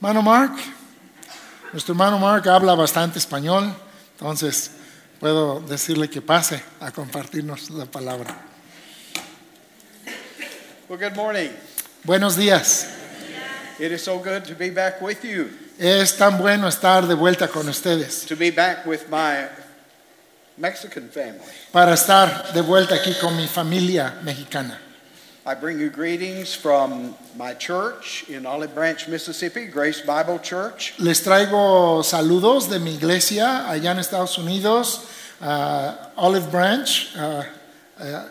Hermano Mark, nuestro hermano Mark habla bastante español, entonces puedo decirle que pase a compartirnos la palabra. Well, good morning. Buenos días. It is so good to be back with you, Es tan bueno estar de vuelta con ustedes, to be back with my Mexican family. para estar de vuelta aquí con mi familia mexicana. I bring you greetings from my church in Olive Branch, Mississippi, Grace Bible Church. Les traigo saludos de mi iglesia allá en Estados Unidos, ah, Olive Branch, ah, ah,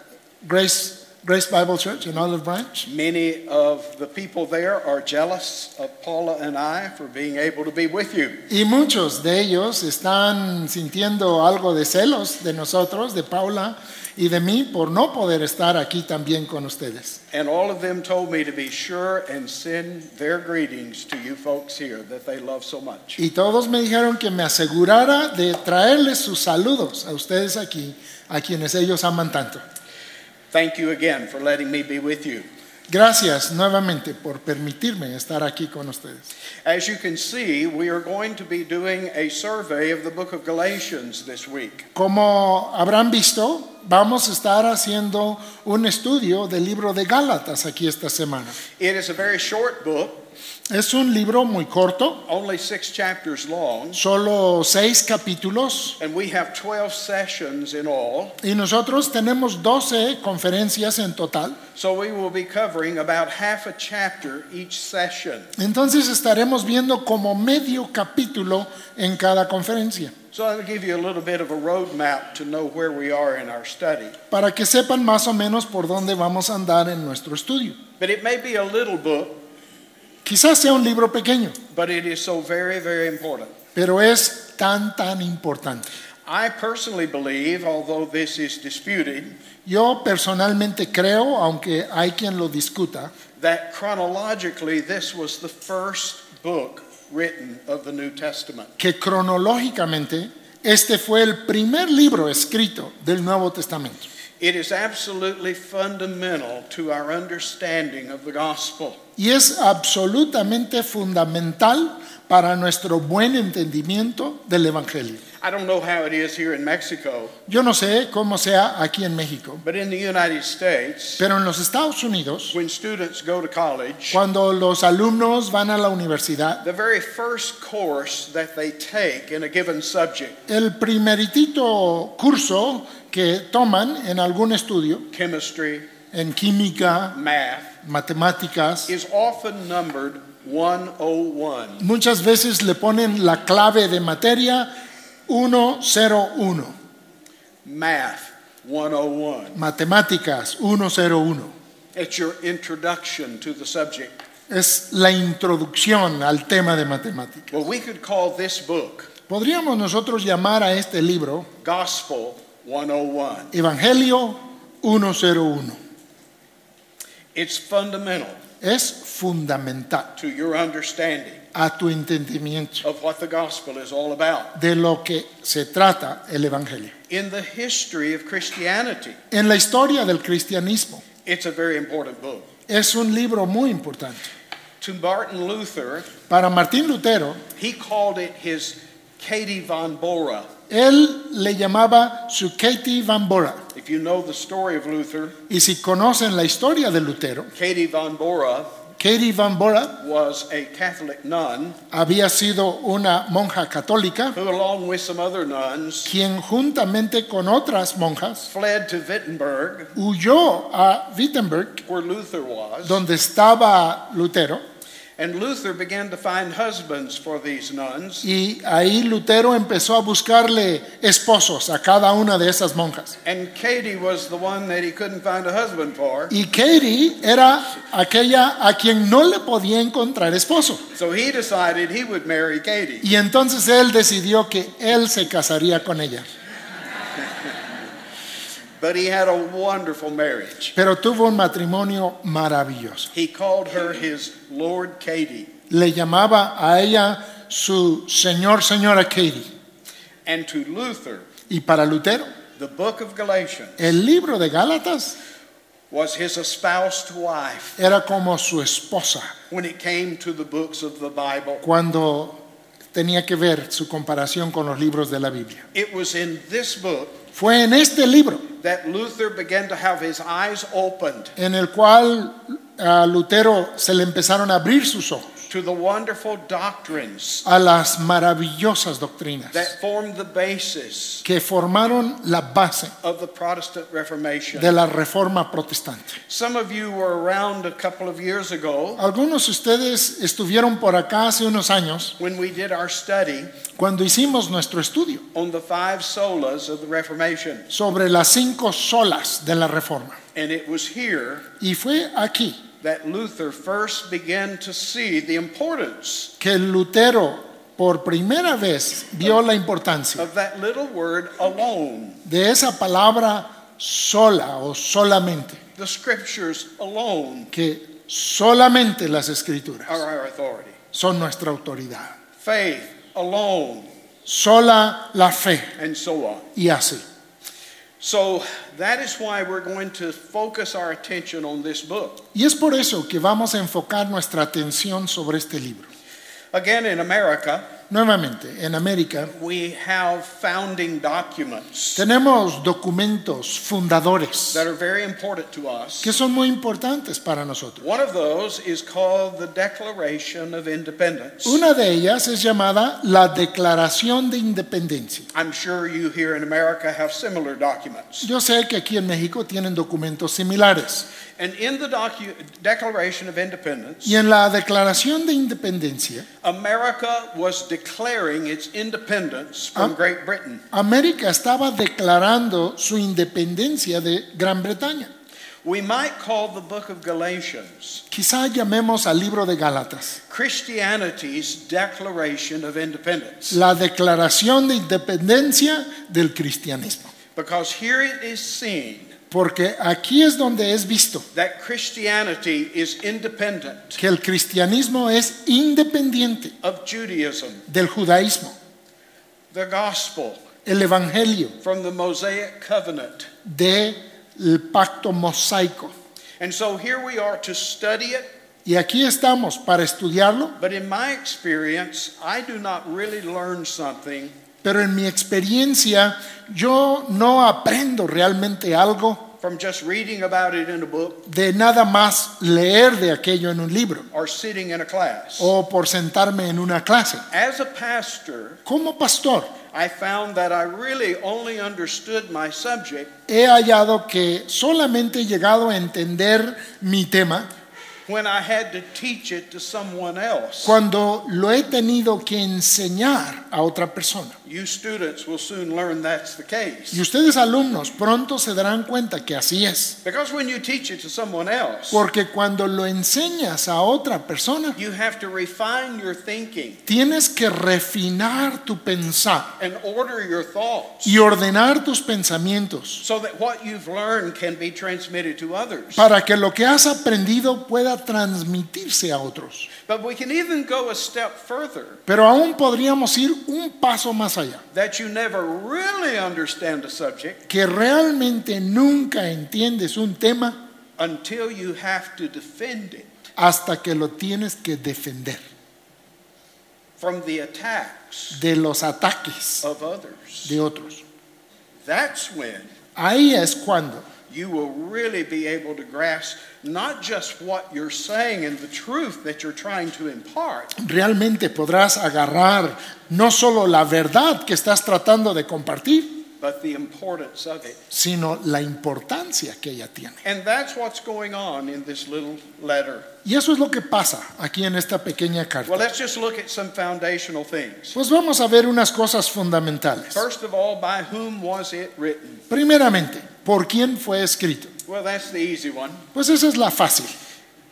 Grace, Grace Bible Church in Olive Branch. Many of the people there are jealous of Paula and I for being able to be with you. Y muchos de ellos están sintiendo algo de celos de nosotros, de Paula y de mí, por no poder estar aquí también con ustedes. And all of them told me to be sure and send their greetings to you folks here that they love so much. Y todos me dijeron que me asegurara de traerles sus saludos a ustedes aquí, a quienes ellos aman tanto. Thank you again for letting me be with you. Gracias nuevamente por permitirme estar aquí con ustedes. As you can see, we are going to be doing a survey of the book of Galatians this week. Como habrán visto, vamos a estar haciendo un estudio del libro de Gálatas aquí esta semana. It is a very short book, Es un libro muy corto, only six chapters long, solo seis capítulos, and we have 12 sessions in all. y nosotros tenemos 12 conferencias en total. So we will be covering about half a chapter each session. Entonces estaremos viendo como medio capítulo en cada conferencia, So I'll give you a little bit of a roadmap to know where we are in our study. para que sepan más o menos por dónde vamos a andar en nuestro estudio. But it may be a little book, Quizás sea un libro pequeño, but it is so very, very important. pero es tan, tan importante. I personally believe, although this is disputed, Yo personalmente creo, aunque hay quien lo discuta, that chronologically this was the first book written of the New Testament. que cronológicamente este fue el primer libro escrito del Nuevo Testamento. It is absolutely fundamental to our understanding of the gospel. Y es absolutamente fundamental para nuestro buen entendimiento del Evangelio. I don't know how it is here in Mexico, Yo no sé cómo sea aquí en México, but in the United States, pero en los Estados Unidos, when students go to college, cuando los alumnos van a la universidad, the very first course that they take in a given subject, el primeritito curso que toman en algún estudio, chemistry, en química, math, matemáticas, is often numbered 101. muchas veces le ponen la clave de materia 101, Math 101. matemáticas 101. It's your introduction to the subject. Es la introducción al tema de matemáticas. Well, we could call this book Podríamos nosotros llamar a este libro Gospel 101. Evangelio 101. It's fundamental Es fundamental to your understanding a tu entendimiento of what the gospel is all about. de lo que se trata el Evangelio. In the history of Christianity, En la historia del cristianismo it's a very important book. es un libro muy importante. To Martin Luther, Para Martín Lutero, he called it his Katie von Bora. él le llamaba su Katie Van Bora. If you know the story of Luther, Y si conocen la historia de Lutero, Katie von Bora Katie Van Bora was a Catholic nun había sido una monja católica who, along with some other nuns, quien juntamente con otras monjas fled to Wittenberg, huyó a Wittenberg, where Luther was. donde estaba Lutero, And Luther began to find husbands for these nuns. y ahí Lutero empezó a buscarle esposos a cada una de esas monjas. And Katie was the one that he couldn't find a husband for. Y Katie era aquella a quien no le podía encontrar esposo. So he decided he would marry Katie. Y entonces él decidió que él se casaría con ella. But he had a wonderful marriage. Pero tuvo un matrimonio maravilloso. He called her his Lord Katie. Le llamaba a ella su señor, señora Katie. And to Luther, Y para Lutero, the book of Galatians el libro de Gálatas was his espoused wife era como su esposa when it came to the books of the Bible. cuando tenía que ver su comparación con los libros de la Biblia. It was in this book Fue en este libro that Luther began to have his eyes opened. en el cual a Lutero se le empezaron a abrir sus ojos to the wonderful doctrines a las maravillosas doctrinas that formed the basis que formaron la base of the Protestant Reformation. de la reforma protestante. Some of you were around a couple of years ago Algunos de ustedes estuvieron por acá hace unos años when we did our study cuando hicimos nuestro estudio on the five solas of the Reformation. sobre las cinco solas de la reforma. And it was here Y fue aquí that Luther first began to see the importance que Lutero por primera vez vio la importancia of that little word alone, de esa palabra sola o solamente, the scriptures alone que solamente las escrituras are our authority. son nuestra autoridad. Faith alone, Sola la fe and so on. y así. So that is why we're going to focus our attention on this book. Y es por eso que vamos a enfocar nuestra atención sobre este libro. Again, in America, Nuevamente, en América we have founding documents tenemos documentos fundadores that are very important to us. que son muy importantes para nosotros. One of those is called the Declaration of Independence. Una de ellas es llamada la Declaración de Independencia. I'm sure you here in America have similar documents. Yo sé que aquí en México tienen documentos similares. And in the Declaration of Independence, Y en la Declaración de Independencia, America was declaring its independence from Ah. Great Britain. América estaba declarando su independencia de Gran Bretaña. We might call the book of Galatians Quizá llamemos al libro de Gálatas Christianity's Declaration of Independence. la Declaración de Independencia del cristianismo. Because here it is seen Porque aquí es donde es visto that Christianity is independent que el cristianismo es independiente of Judaism, del judaísmo, the gospel el evangelio, from the Mosaic covenant. del pacto mosaico. And so here we are to study it, Y aquí estamos para estudiarlo, but in my experience, I do not really learn something pero en mi experiencia yo no aprendo realmente algo from just reading about it in a book de nada más leer de aquello en un libro or sitting in a class. o por sentarme en una clase. As a pastor, Como pastor, I found that I really only understood my subject he hallado que solamente he llegado a entender mi tema cuando lo he tenido que enseñar a otra persona. You students will soon learn that's the case. Y ustedes alumnos pronto se darán cuenta que así es. Because when you teach it to someone else, Porque cuando lo enseñas a otra persona, you have to refine your thinking tienes que refinar tu pensar and order your thoughts y ordenar tus pensamientos so that what you've learned can be transmitted to others. para que lo que has aprendido pueda transmitirse a otros. But we can even go a step further Pero aún podríamos ir un paso más allá, that you never really understand a subject que realmente nunca entiendes un tema until you have to defend it hasta que lo tienes que defender from the attacks de los ataques of others. de otros. That's when Ahí es cuando you will really be able to grasp not just what you're saying and the truth that you're trying to impart, realmente podrás agarrar no solo la verdad que estás tratando de compartir, but the importance of it. sino la importancia que ella tiene. And that's what's going on in this little letter. Y eso es lo que pasa aquí en esta pequeña Well, carta. let's just look at some foundational things. Pues vamos a ver unas cosas fundamentales. First of all, by whom was it written? Primeramente, ¿por quién fue escrito? Well, that's the easy one. Pues esa es la fácil.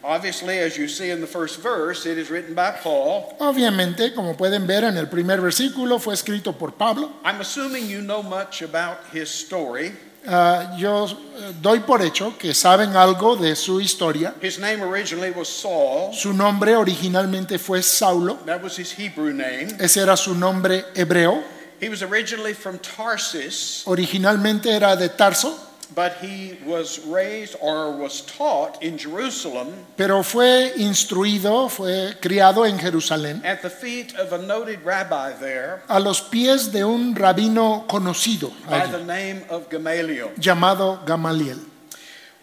Obviously, as you see in the first verse, it is written by Paul. Obviamente, como pueden ver en el primer versículo, fue escrito por Pablo. I'm assuming you know much about his story. Ah, yo eh, doy por hecho que saben algo de su historia. His name originally was Saul. Su nombre originalmente fue Saulo. That was his Hebrew name. Ese era su nombre hebreo. He was originally from Tarsus, Originalmente era de Tarso. But he was raised or was taught in Jerusalem pero fue instruido, fue criado en Jerusalén, at the feet of a noted rabbi there a los pies de un rabino conocido by allí, the name of Gamaliel. llamado Gamaliel.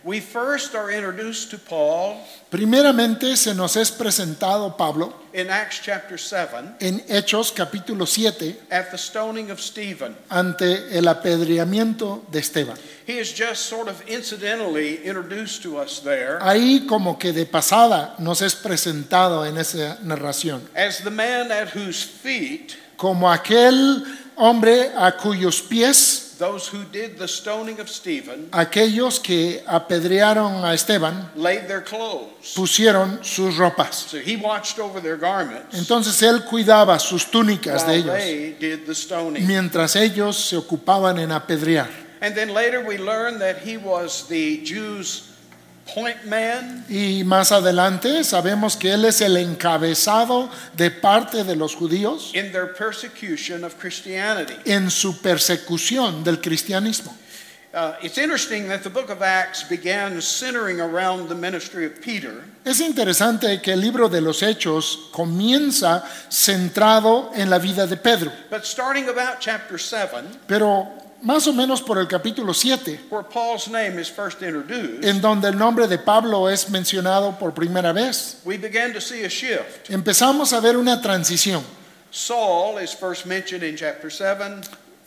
We first are introduced to Paul Primeramente se nos es presentado Pablo in Acts chapter 7 en Hechos capítulo 7 at the stoning of Stephen. ante el apedreamiento de Esteban. He is just sort of incidentally introduced to us there Ahí como que de pasada nos es presentado en esa narración as the man at whose feet como aquel hombre a cuyos pies those who did the stoning of Stephen aquellos que apedrearon a Esteban laid their clothes. pusieron sus ropas. So he watched over their garments Entonces él cuidaba sus túnicas de ellos they did the stoning. mientras ellos se ocupaban en apedrear. And then later we learn that he was the Jews' point man Y más adelante sabemos que él es el encabezado de parte de los judíos in their persecution of Christianity. en su persecución del cristianismo. Uh, it's interesting that the book of Acts began centering around the ministry of Peter, Es interesante que el libro de los Hechos comienza centrado en la vida de Pedro, but starting about chapter 7, pero más o menos por el capítulo 7, where Paul's name is first introduced, en donde el nombre de Pablo es mencionado por primera vez, we began to see a shift. empezamos a ver una transición. Saul is first mentioned in chapter 7.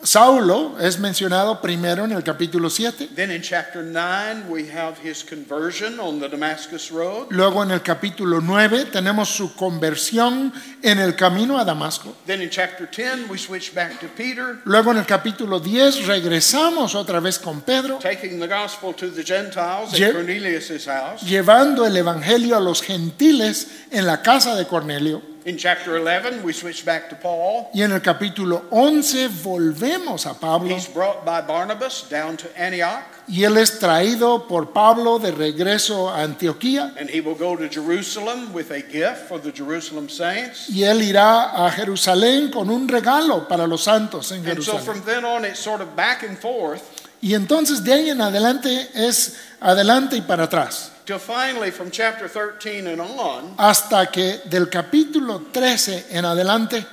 Saulo es mencionado primero en el capítulo 7, Then in chapter 9, we have his conversion on the Damascus Road. luego en el capítulo 9 tenemos su conversión en el camino a Damasco, Then in chapter 10, we switch back to Peter, luego en el capítulo 10 regresamos otra vez con Pedro, taking the gospel to the Gentiles at Cornelius' house. llevando el Evangelio a los gentiles en la casa de Cornelio. In chapter 11, we switch back to Paul. Y en el capítulo 11 volvemos a Pablo He's brought by Barnabas down to Antioch, y él es traído por Pablo de regreso a Antioquía and he will go to Jerusalem with a gift for the Jerusalem saints. y él irá a Jerusalén con un regalo para los santos en Jerusalén. And so from then on, it's sort of back and forth Y entonces de ahí en adelante es adelante y para atrás, till finally, from chapter 13 and on, hasta que del capítulo 13 en adelante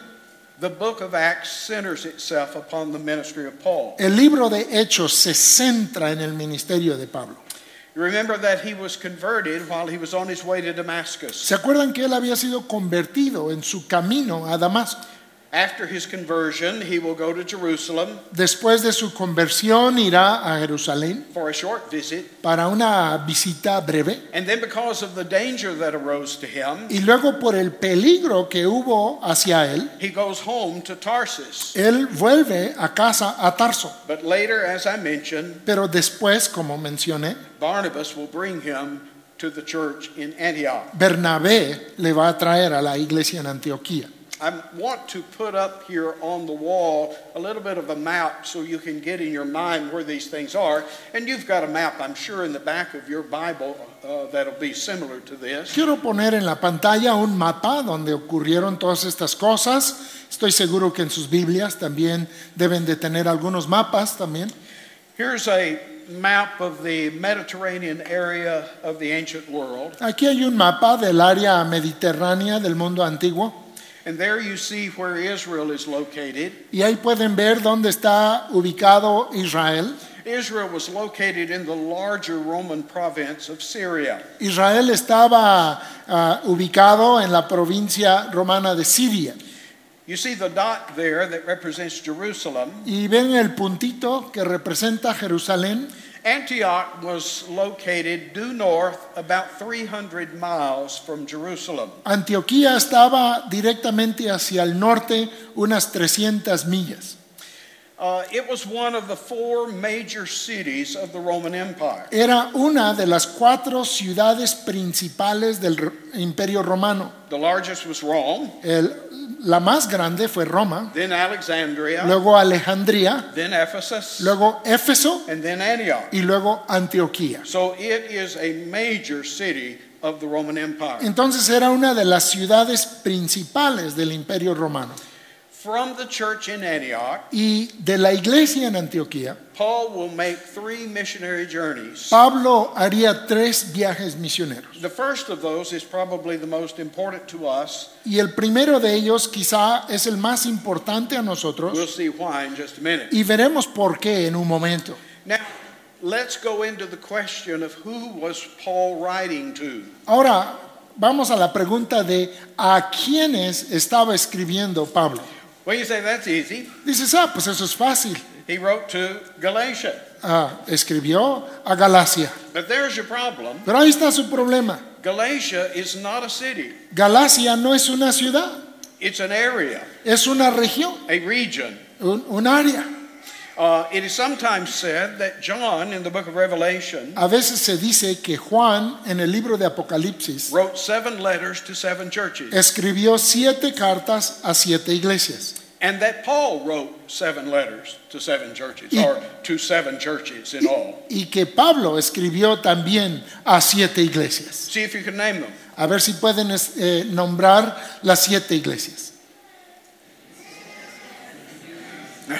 the book of Acts centers itself upon the ministry of Paul. el libro de Hechos se centra en el ministerio de Pablo. You remember that he was converted while he was on his way to Damascus. ¿Se acuerdan que él había sido convertido en su camino a Damasco? After his conversion, he will go to Jerusalem Después de su conversión irá a Jerusalén for a short visit. para una visita breve And then, because of the danger that arose to him, y luego por el peligro que hubo hacia él, he goes home to Tarsus. él vuelve a casa a Tarso. But later, as I mentioned, Pero después, como mencioné, Barnabas will bring him to the church in Antioch. Bernabé le va a traer a la iglesia en Antioquía. I want to put up here on the wall a little bit of a map so you can get in your mind where these things are. And you've got a map, I'm sure, in the back of your Bible uh, that'll be similar to this. Quiero poner en la pantalla un mapa donde ocurrieron todas estas cosas. Estoy seguro que en sus Biblias también deben de tener algunos mapas también. Here's a map of the Mediterranean area of the ancient world. Aquí hay un mapa del área mediterránea del mundo antiguo And there you see where Israel is located. y ahí pueden ver dónde está ubicado Israel. Israel was located in the larger Roman province of Syria. Israel estaba ah, ubicado en la provincia romana de Siria. You see the dot there that represents Jerusalem. Y ven el puntito que representa Jerusalén. Antioch was located due north about 300 miles from Jerusalem. Antioquía estaba directamente hacia el norte, unas 300 millas. Era una de las cuatro ciudades principales del Imperio Romano. The largest was Rome, El- la más grande fue Roma, then Alexandria, luego Alejandría, then Ephesus, luego Éfeso and then Antioch. y luego Antioquía. So it is a major city of the Roman Empire. Entonces era una de las ciudades principales del Imperio Romano. From the church in Antioch, y de la iglesia en Antioquía, Paul will make three missionary journeys. Pablo haría tres viajes misioneros. The first of those is probably the most important to us. Y el primero de ellos quizá es el más importante a We'll nosotros see why in just a minute. y veremos por qué en un momento. Now, let's go into the question of who was Paul writing to. Ahora vamos a la pregunta de a quiénes estaba escribiendo Pablo. Well, you say that's easy. Dices, ah, pues eso es fácil. He wrote to Galatia. Ah, escribió a Galacia. But there's your problem. Pero ahí está su problema. Galatia is not a city, Galacia no es una ciudad, it's an area, es una región, a region. un, un área. A veces se dice que Juan en el libro de Apocalipsis wrote seven letters to seven churches, escribió siete cartas a siete iglesias and that Paul wrote seven letters to seven churches, Y- or to seven churches in all. y que Pablo escribió también a siete iglesias. See if you can name them. A ver si pueden eh, nombrar las siete iglesias.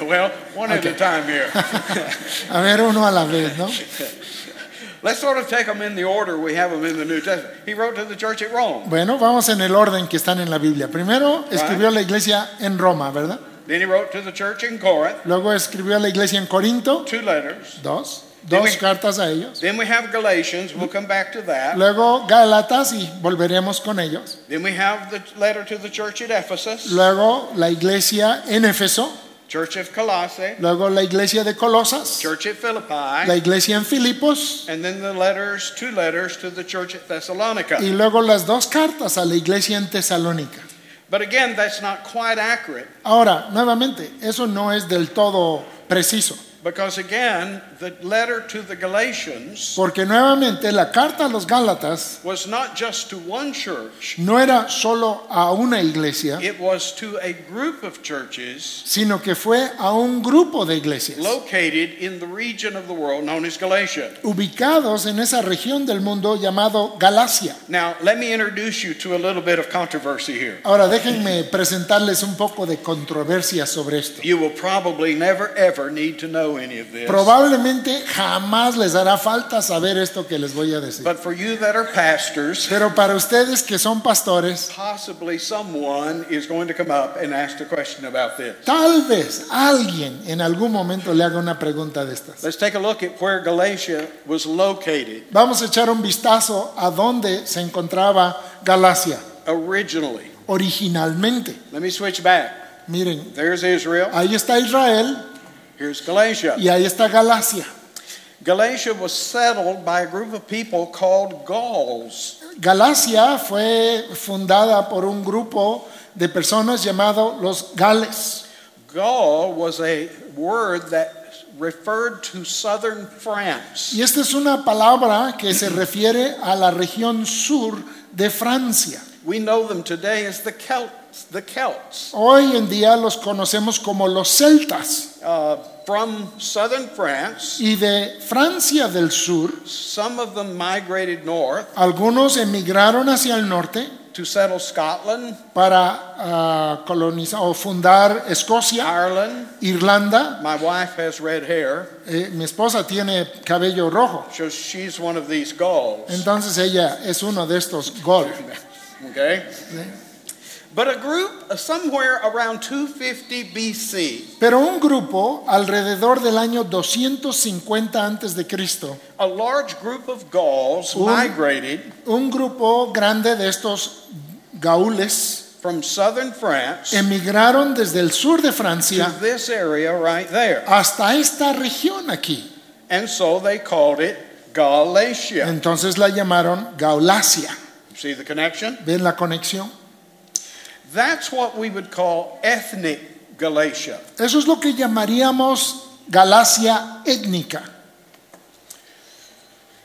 Well, one at a Okay. time here. A ver uno a la vez, ¿no? Let's sort of take them in the order we have them in the New Testament. He wrote to the church at Rome. Bueno, vamos en el orden que están en la Biblia. Primero escribió a la iglesia en Roma, ¿verdad? Then he wrote to the church in Corinth, Luego escribió a la iglesia en Corinto, two letters. dos, dos we- cartas a ellos. Then we have Galatians, we'll come back to that. Luego Gálatas y volveremos con ellos. Then we have the letter to the church at Ephesus, Luego la iglesia en Éfeso, church of Colossae, luego la iglesia de Colosas, church at la Philippi, iglesia en Filipos and then the letters, two letters to the church at Thessalonica. y luego las dos cartas a la iglesia en Tesalónica. But again, that's not quite accurate Ahora, nuevamente, eso no es del todo preciso, because again, the letter to the Galatians porque nuevamente la carta a los Gálatas was not just to one church, no era solo a una iglesia, it was to a group of churches sino que fue a un grupo de iglesias located in the region of the world known as Galatia. ubicados en esa región del mundo llamado Galacia. Now, let me introduce you to a little bit of controversy here. Ahora déjenme presentarles un poco de controversia sobre esto. You will probably never ever need to know any of this. Probablemente jamás les hará falta saber esto que les voy a decir. But for you that are pastors, Pero para ustedes que son pastores, possibly someone is going to come up and ask a question about this. tal vez alguien en algún momento le haga una pregunta de estas. Let's take a look at where Galatia was located Vamos a echar un vistazo a dónde se encontraba Galacia originally. originalmente. Let me switch back. Miren, There's Israel, ahí está Israel here's Galatia. y ahí está Galacia. Galatia was settled by a group of people called Gauls. Galacia fue fundada por un grupo de personas llamado los Gales. Gaul was a word that referred to southern France. Y esta es una palabra que se refiere a la región sur de Francia. We know them today as the Celts. The Celts. Hoy en día los conocemos como los celtas. Uh, from southern France, Y de Francia del sur, some of them migrated north algunos emigraron hacia el norte to settle Scotland, para ah, colonizar o fundar Escocia, Ireland. Irlanda. My wife has red hair, Eh, mi esposa tiene cabello rojo, so she's one of these Gauls. entonces ella es uno de estos Gol. Okay? But a group somewhere around 250 BC, Pero un grupo alrededor del año 250 antes de Cristo, a large group of Gauls Un- migrated un grupo grande de estos gaules from southern France emigraron desde el sur de to Francia this area right there. hasta esta región aquí. And so they called it Galatia. Entonces la llamaron Gaulacia. See the connection? ¿Ven la conexión? That's what we would call ethnic Galatia. Eso es lo que llamaríamos Galacia étnica.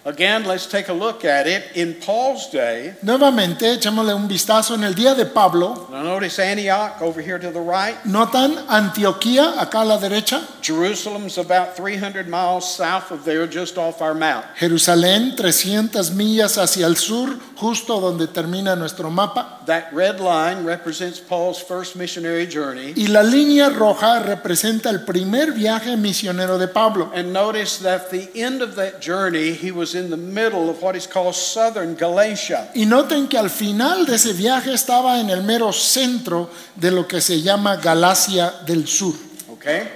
Again, let's take a look at it. In Paul's day, Nuevamente, echémosle un vistazo en el día de Pablo. now notice Antioch over here to the right. Notan Antioquía, acá a la derecha, Jerusalem's about 300 miles south of there, just off our map. Jerusalén, 300 millas hacia el sur, justo donde termina nuestro mapa. That red line represents Paul's first missionary journey. Y la línea roja representa el primer viaje misionero de Pablo. And notice that at the end of that journey, he was in the middle of what is called southern Galatia. Y noten que al final de ese viaje estaba en el mero centro de lo que se llama Galacia del Sur. Okay?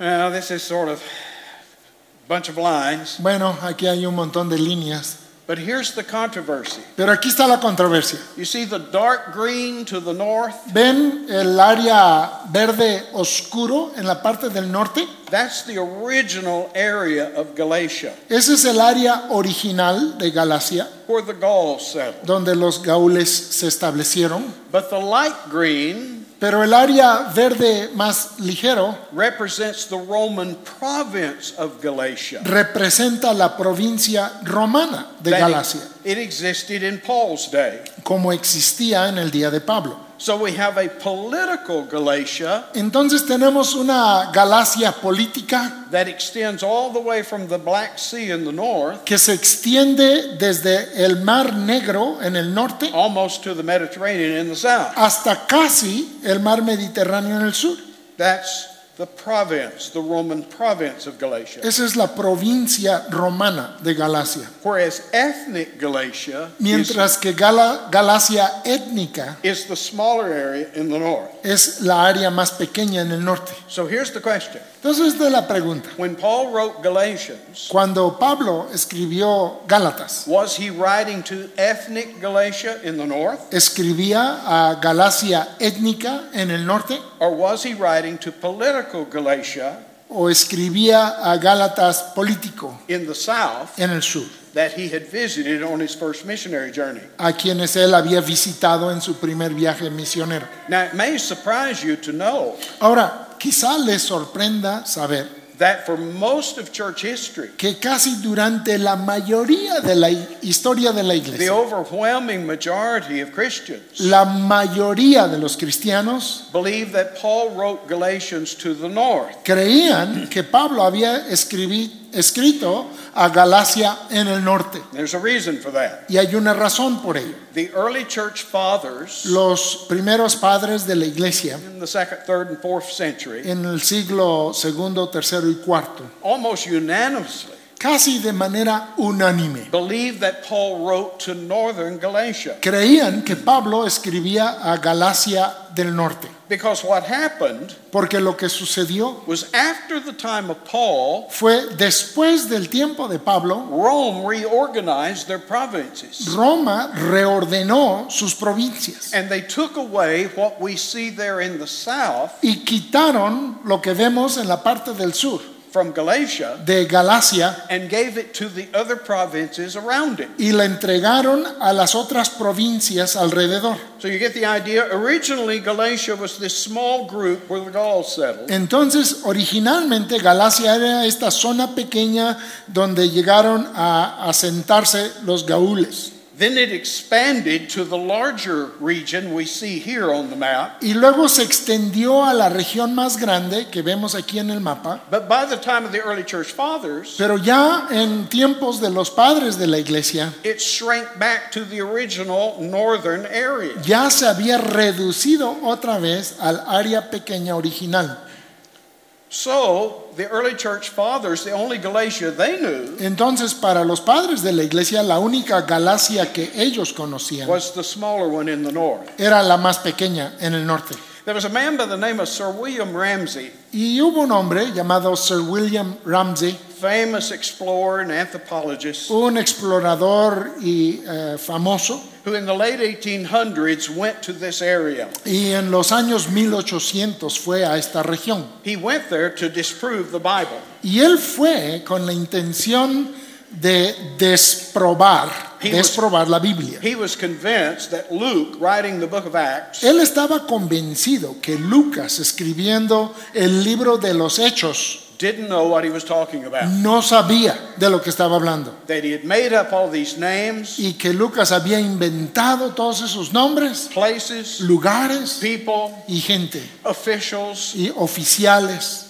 Now, this is sort of a bunch of lines, Bueno, aquí hay un montón de líneas, but here's the controversy. pero aquí está la controversia. You see the dark green to the north? ¿Ven el área verde oscuro en la parte del norte? That's the original area of Galatia, Ese es el área original de Galacia, where the Gauls settled. donde los gaules se establecieron. But the light green Pero el área verde más ligero represents the Roman province of Galatia. representa la provincia romana de Galacia, It existed in Paul's day. como existía en el día de Pablo. So we have a political Galatia Entonces tenemos una Galacia política that extends all the way from the Black Sea in the north que se extiende desde el Mar Negro en el norte almost to the Mediterranean in the south. hasta casi el Mar Mediterráneo en el sur. That's the province, the Roman province of Galatia. Esa es la provincia romana de Galacia. Whereas ethnic Galatia is, Mientras que Gala- Galacia étnica is the smaller area in the north. es la área más pequeña en el norte. So here's the question. Entonces esta es la pregunta. When Paul wrote Galatians, Cuando Pablo escribió Gálatas, was he writing to ethnic Galatia in the north? ¿escribía a Galacia étnica en el norte Or was he writing to political Galatia o escribía a Gálatas político in the south en el sur, that he had visited on his first missionary journey? a quienes él había visitado en su primer viaje misionero? Now, it may surprise you to know Ahora, quizá les sorprenda saber that for most of church history, que casi durante la mayoría de la historia de la iglesia, the overwhelming majority of Christians la mayoría de los cristianos believe that Paul wrote Galatians to the north. creían que Pablo había escribi- escrito a Galacia en el norte. There's a reason for that. Y hay una razón por ello. The early church fathers Los primeros padres de la iglesia in the second, third, and fourth century en el siglo segundo, tercero y cuarto, almost unanimously casi de manera unánime, believed that Paul wrote to northern Galatia. creían que Pablo escribía a Galacia del norte. Because what happened Porque lo que sucedió was after the time of Paul, fue después del tiempo de Pablo, Rome reorganized their provinces. Roma reordenó sus provincias And they took away what we see there in the south y quitaron lo que vemos en la parte del sur from Galatia de Galacia and gave it to the other provinces around it. y la entregaron a las otras provincias alrededor. So you get the idea. Originally, Galatia was this small group where the Gauls settled. Entonces, originalmente Galacia era esta zona pequeña donde llegaron a asentarse los gaúles. Then it expanded to the larger region we see here on the map. Y luego se extendió a la región más grande que vemos aquí en el mapa. But by the time of the early church fathers, Pero ya en tiempos de los padres de la iglesia, it shrank back to the original northern area. ya se había reducido otra vez al área pequeña original. So the early church fathers, the only Galatia they knew Entonces, para los padres de la iglesia, la única Galacia que ellos conocían was the smaller one in the north. era la más pequeña en el norte. There was a man by the name of Sir William Ramsay, Y hubo un hombre llamado Sir William Ramsay, famous explorer and anthropologist, un explorador y eh, famoso, who in the late 1800s went to this area. y en los años 1800 fue a esta región. He went there to disprove the Bible. Y él fue con la intención de desprobar, He was- desprobar la Biblia. He was convinced that Luke, writing the book of Acts, Él estaba convencido que Lucas, escribiendo el libro de los Hechos, didn't know what he was talking about. no sabía de lo que estaba hablando. That he had made up all these names, Y que Lucas había inventado todos esos nombres, places, lugares people, y gente, officials, y oficiales.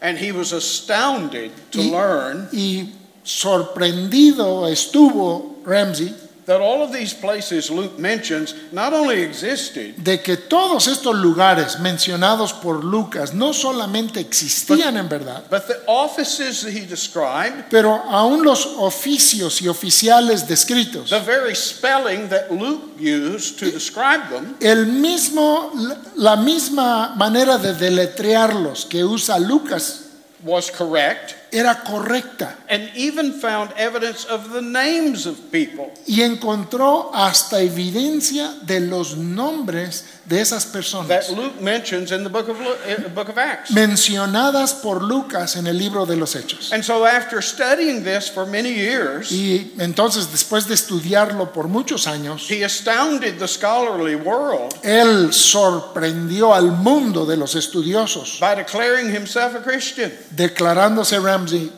and he was astounded to Y, learn y sorprendido estuvo Ramsey that all of these places Luke mentions not only existed, de que todos estos lugares mencionados por Lucas no solamente existían en verdad, but the offices that he described, pero aún los oficios y oficiales descritos, the very spelling that Luke used to describe them, el mismo, la misma manera de deletrearlos que usa Lucas was correct, era correcta and even found evidence of the names of people. y encontró hasta evidencia de los nombres de esas that personas Luke mentions in the book of, Lu- uh, book of Acts. mencionadas por Lucas en el libro de los Hechos. And so, after studying this for many years, Y entonces después de estudiarlo por muchos años, he astounded the scholarly world él sorprendió al mundo de los estudiosos, by declaring himself a Christian. declarándose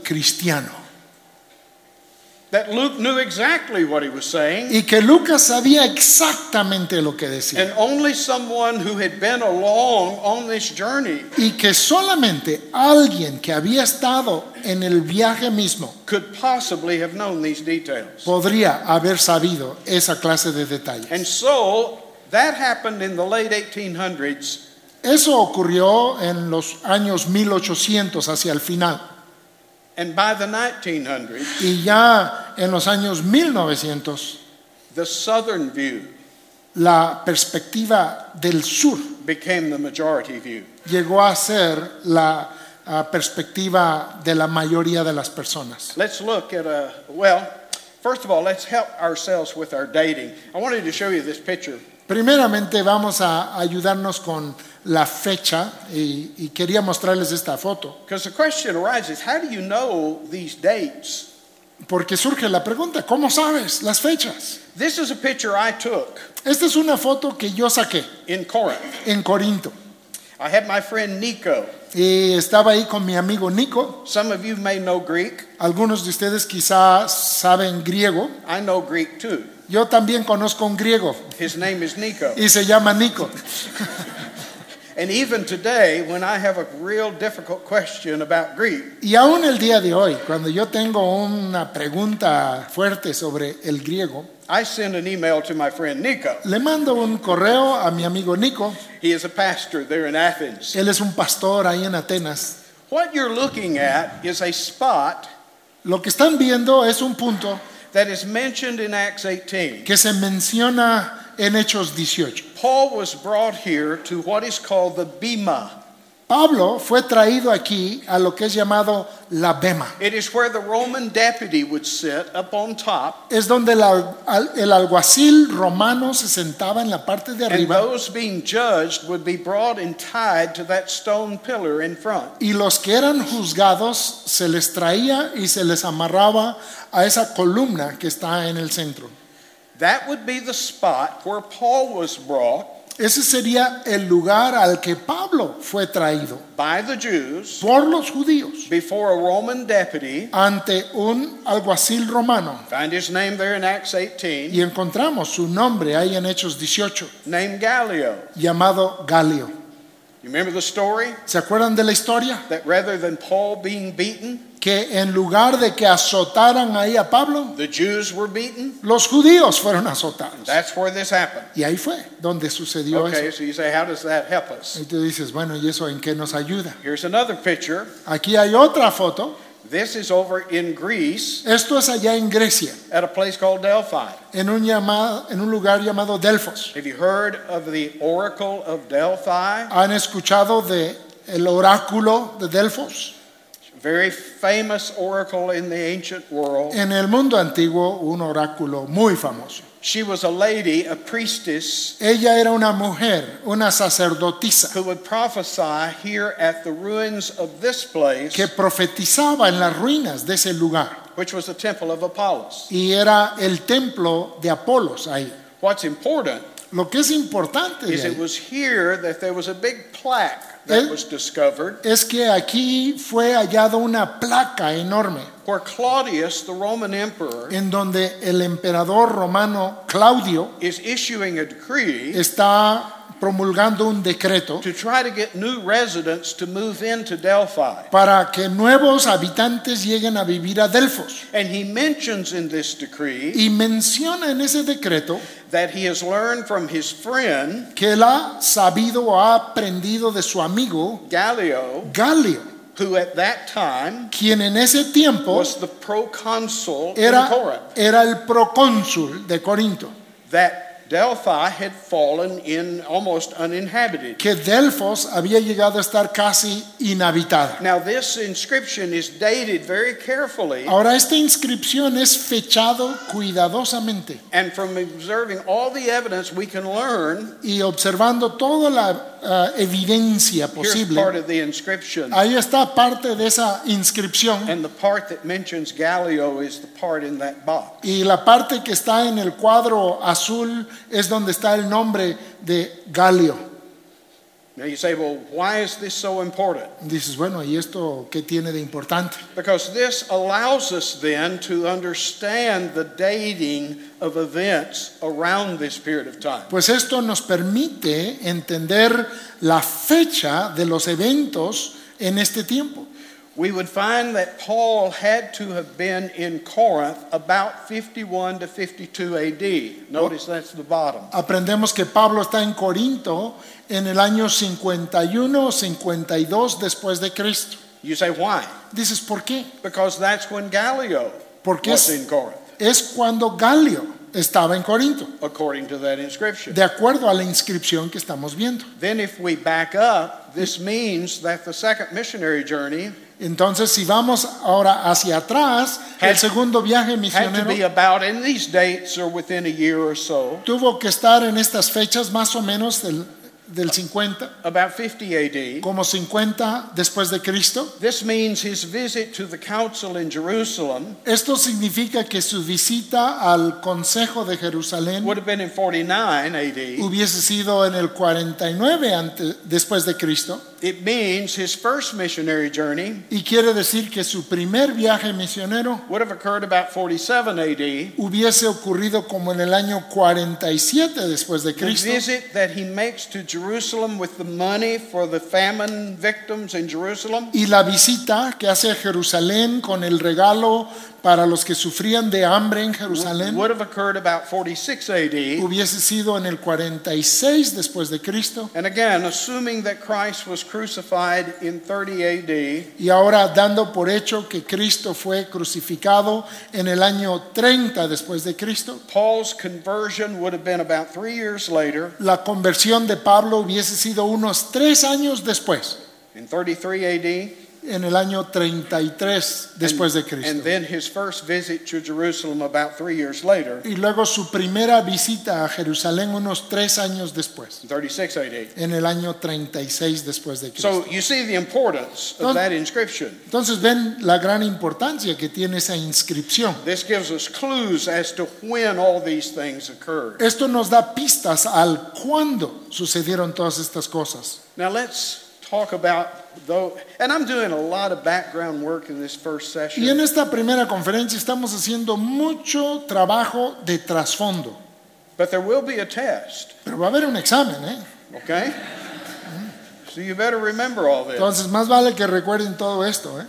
Cristiano. That Luke knew exactly what he was saying, Y que Lucas sabía exactamente lo que decía. and only someone who had been along on this journey Y que solamente alguien que había estado en el viaje mismo could possibly have known these details. podría haber sabido esa clase de detalles. And so, that happened in the late 1800s, Eso ocurrió en los años 1800 hacia el final. And by the 1900s, Y ya en los años 1900, the southern view la perspectiva del sur became the majority view. llegó a ser la ah, perspectiva de la mayoría de las personas. Let's look at a, well, first of all, let's help ourselves with our dating. I wanted to show you this picture. Primeramente vamos a ayudarnos con la fecha y, y quería mostrarles esta foto, Because the question arises how do you know these dates? porque surge la pregunta, ¿cómo sabes las fechas? This is a picture I took Esta es una foto que yo saqué in Corinth. en Corinto I had my friend Nico. y estaba ahí con mi amigo Nico. Some of you may know Greek. Algunos de ustedes quizás saben griego. I know Greek too. Yo también conozco un griego His name is Nico. y se llama Nico. And even today, when I have a real difficult question about Greek, Y aún el día de hoy, cuando yo tengo una pregunta fuerte sobre el griego, I send an email to my friend Nico. le mando un correo a mi amigo Nico. He is a pastor there in Athens. Él es un pastor ahí en Atenas. What you're looking at is a spot Lo que están viendo es un punto that is mentioned in Acts 18. que se menciona en Hechos 18. Paul was brought here to what is called the Bema. Pablo fue traído aquí a lo que es llamado la Bema. It is where the Roman deputy would sit up on top, Es donde al- el alguacil romano se sentaba en la parte de and arriba those being judged would be brought and tied to that stone pillar in front. y los que eran juzgados se les traía y se les amarraba a esa columna que está en el centro. That would be the spot where Paul was brought Ese sería el lugar al que Pablo fue traído by the Jews por los judíos before a Roman deputy. ante un alguacil romano. Find his name there in Acts 18, Y encontramos su nombre ahí en Hechos 18, named Gallio. llamado Galio. You remember the story? ¿Se acuerdan de la historia? That rather than Paul being beaten, Que en lugar de que azotaran ahí a Pablo, the Jews were beaten? los judíos fueron azotados. That's where this happened. Y ahí fue donde sucedió Okay, eso. so you say, how does that help us? Y tú dices, bueno, ¿y eso en qué nos ayuda? Here's another picture. Aquí hay otra foto. This is over in Greece Esto es allá en Grecia, at a place called Delphi. en un, llamado, en un lugar llamado Delfos. Have you heard of the Oracle of Delphi? ¿Han escuchado de el oráculo de Delfos? Very famous oracle in the ancient world. En el mundo antiguo, un oráculo muy famoso. She was a lady, a priestess, Ella era una mujer, una sacerdotisa, who would prophesy here at the ruins of this place, que profetizaba en las ruinas de ese lugar. which was the temple of Apollos. Y era el templo de Apolos ahí. What's important Lo que es importante is it was here that there was a big plaque that was discovered. es que aquí fue hallado una placa enorme. Where Claudius, the Roman emperor, en donde el emperador romano Claudio is issuing a decree está promulgando un decreto to try to get new residents to move into Delphi. para que nuevos habitantes lleguen a vivir a Delfos. And he mentions in this decree Y menciona en ese decreto that he has learned from his friend que él ha sabido o ha aprendido de su amigo Gallio, Galio, who at that time quien en ese tiempo was the proconsul in era, Corinth, era el procónsul de Corinto, that Delphi had fallen in almost uninhabited. que Delfos había llegado a estar casi inhabitada. Now, this inscription is dated very carefully, Ahora esta inscripción es fechado cuidadosamente and from observing all the evidence, we can learn y observando toda la ah, evidencia posible. part of the inscription. Ahí está parte de esa inscripción And the part that mentions Gallio is the part in that box. y la parte que está en el cuadro azul es donde está el nombre de Galio. Now you say, well, why is this so important? Dices, bueno, ¿y esto qué tiene de importante? Because this allows us then to understand the dating of events around this period of time. Pues esto nos permite entender la fecha de los eventos en este tiempo. We would find that Paul had to have been in Corinth about 51 to 52 AD. Notice that's the bottom. Aprendemos que Pablo está en Corinto en el año 51 o 52 después de Cristo. You say, why? Dices, ¿por qué? Because that's when Gallio Porque was es, in Corinth, es cuando Galio estaba en Corinto, according to that inscription. de acuerdo a la inscripción que estamos viendo. Then, if we back up, this means that the second missionary journey Entonces, si vamos ahora hacia atrás, el segundo viaje misionero tuvo que estar en estas fechas más o menos del, del 50, about 50 AD. como 50 después de Cristo. This means his visit to the council in Jerusalem Esto significa que su visita al Consejo de Jerusalén would have been in 49 AD. hubiese sido en el 49 ante- después de Cristo It means his first missionary journey y quiere decir que su primer viaje misionero would have occurred about 47 AD. hubiese ocurrido como en el año 47 después de The Cristo visit that he makes to Jerusalem with the money for the famine victims in Jerusalem y la visita que hace a Jerusalén con el regalo para los que sufrían de hambre en Jerusalén would have occurred about 46 AD. hubiese sido en el 46 después de Cristo And again, assuming that Christ was crucified in 30 AD, y ahora dando por hecho que Cristo fue crucificado en el año 30 después de Cristo Paul's conversion would have been about three years later, la conversión de Pablo hubiese sido unos tres años después, in 33 AD. En el año 33 después de And Cristo. then his first visit to Jerusalem about three years later, Y luego su primera visita a Jerusalén unos tres años después, in 36 AD. en el año 36 después de Cristo. So you see the importance of Entonces- that inscription. Entonces ven la gran importancia que tiene esa inscripción. This gives us clues as to when all these things occurred. Esto nos da pistas al cuándo sucedieron todas estas cosas. Now let's talk about though, and I'm doing a lot of background work in this first Y en session. esta primera conferencia estamos haciendo mucho trabajo de trasfondo, But there will be a test, pero va a haber un examen, ¿eh? okay? So you better remember all this. Entonces más vale que recuerden todo esto, ¿eh?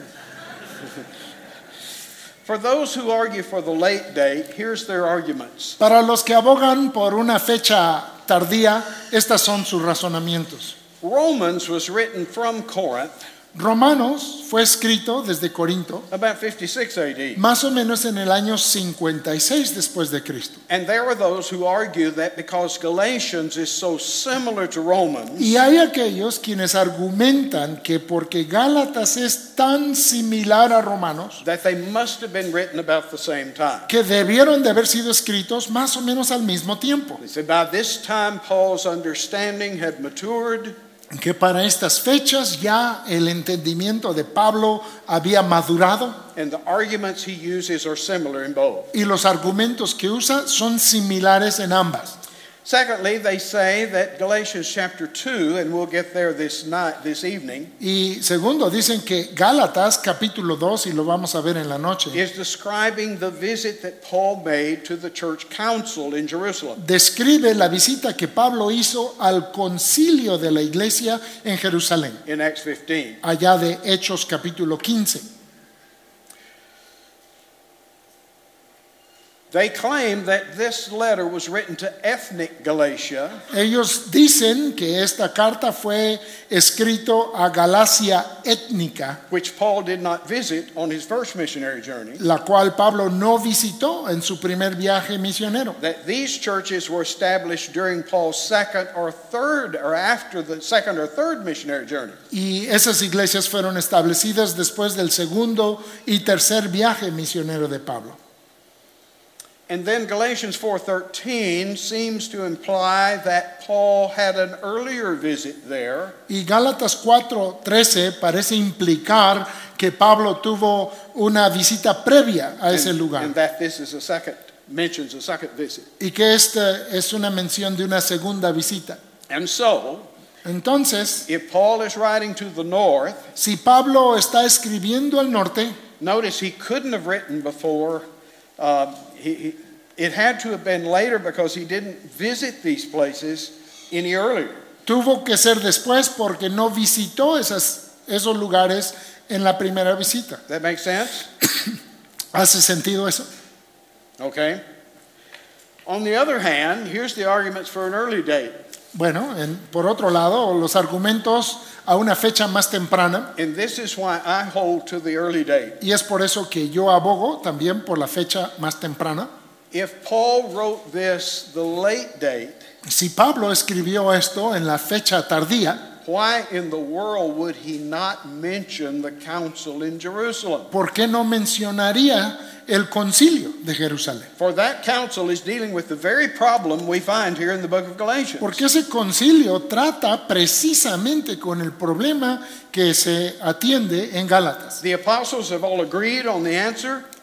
For those who argue for the late date, here's their arguments. Para los que abogan por una fecha tardía, estas son sus razonamientos. Romans was written from Corinth Romanos fue escrito desde Corinto, about 56 AD. más o menos en el año 56 después de Cristo. And there are those who argue that because Galatians is so similar to Romans, Y hay aquellos quienes argumentan que porque Gálatas es tan similar a Romanos, that they must have been written about the same time. que debieron de haber sido escritos más o menos al mismo tiempo, They say by this time Paul's understanding had matured, que para estas fechas ya el entendimiento de Pablo había madurado and the arguments he uses are similar in both. y los argumentos que usa son similares en ambas. Secondly, they say that Galatians chapter 2, and we'll get there this night, this evening, Y segundo, dicen que Gálatas capítulo 2, y lo vamos a ver en la noche, is describing the visit that Paul made to the church council in Jerusalem. describe la visita que Pablo hizo al concilio de la iglesia en Jerusalén, in Acts 15. allá de Hechos capítulo 15. They claim that this letter was written to ethnic Galatia, Ellos dicen que esta carta fue escrito a Galacia étnica, which Paul did not visit on his first missionary journey. la cual Pablo no visitó en su primer viaje misionero. That these churches were established during Paul's second or third, or after the second or third missionary journey. Y esas iglesias fueron establecidas después del segundo y tercer viaje misionero de Pablo. And then Galatians 4:13 seems to imply that Paul had an earlier visit there Y Gálatas 4:13 parece implicar que Pablo tuvo una visita previa a ese and, lugar and that this is a second mentions a second visit. y que esta es una mención de una segunda visita. And so, Entonces, if Paul is writing to the north, si Pablo está escribiendo al norte, notice he couldn't have written before. Um, he, he, it had to have been later because he didn't visit these places any earlier. tuvo que ser después porque no visitó esas, esos lugares en la primera visita. That makes sense? ¿Hace sentido eso? Okay. On the other hand, here's the arguments for an early date. Bueno, en- por otro lado, los argumentos a una fecha más temprana, And this is why I hold to the early date. y es por eso que yo abogo también por la fecha más temprana. If Paul wrote this the late date, Si Pablo escribió esto en la fecha tardía, why in the world would he not mention the council in Jerusalem? ¿por qué no mencionaría el concilio de Jerusalén? For that council is dealing with the very problem we find here in the book of Galatians. Porque ese concilio trata precisamente con el problema que se atiende en Gálatas.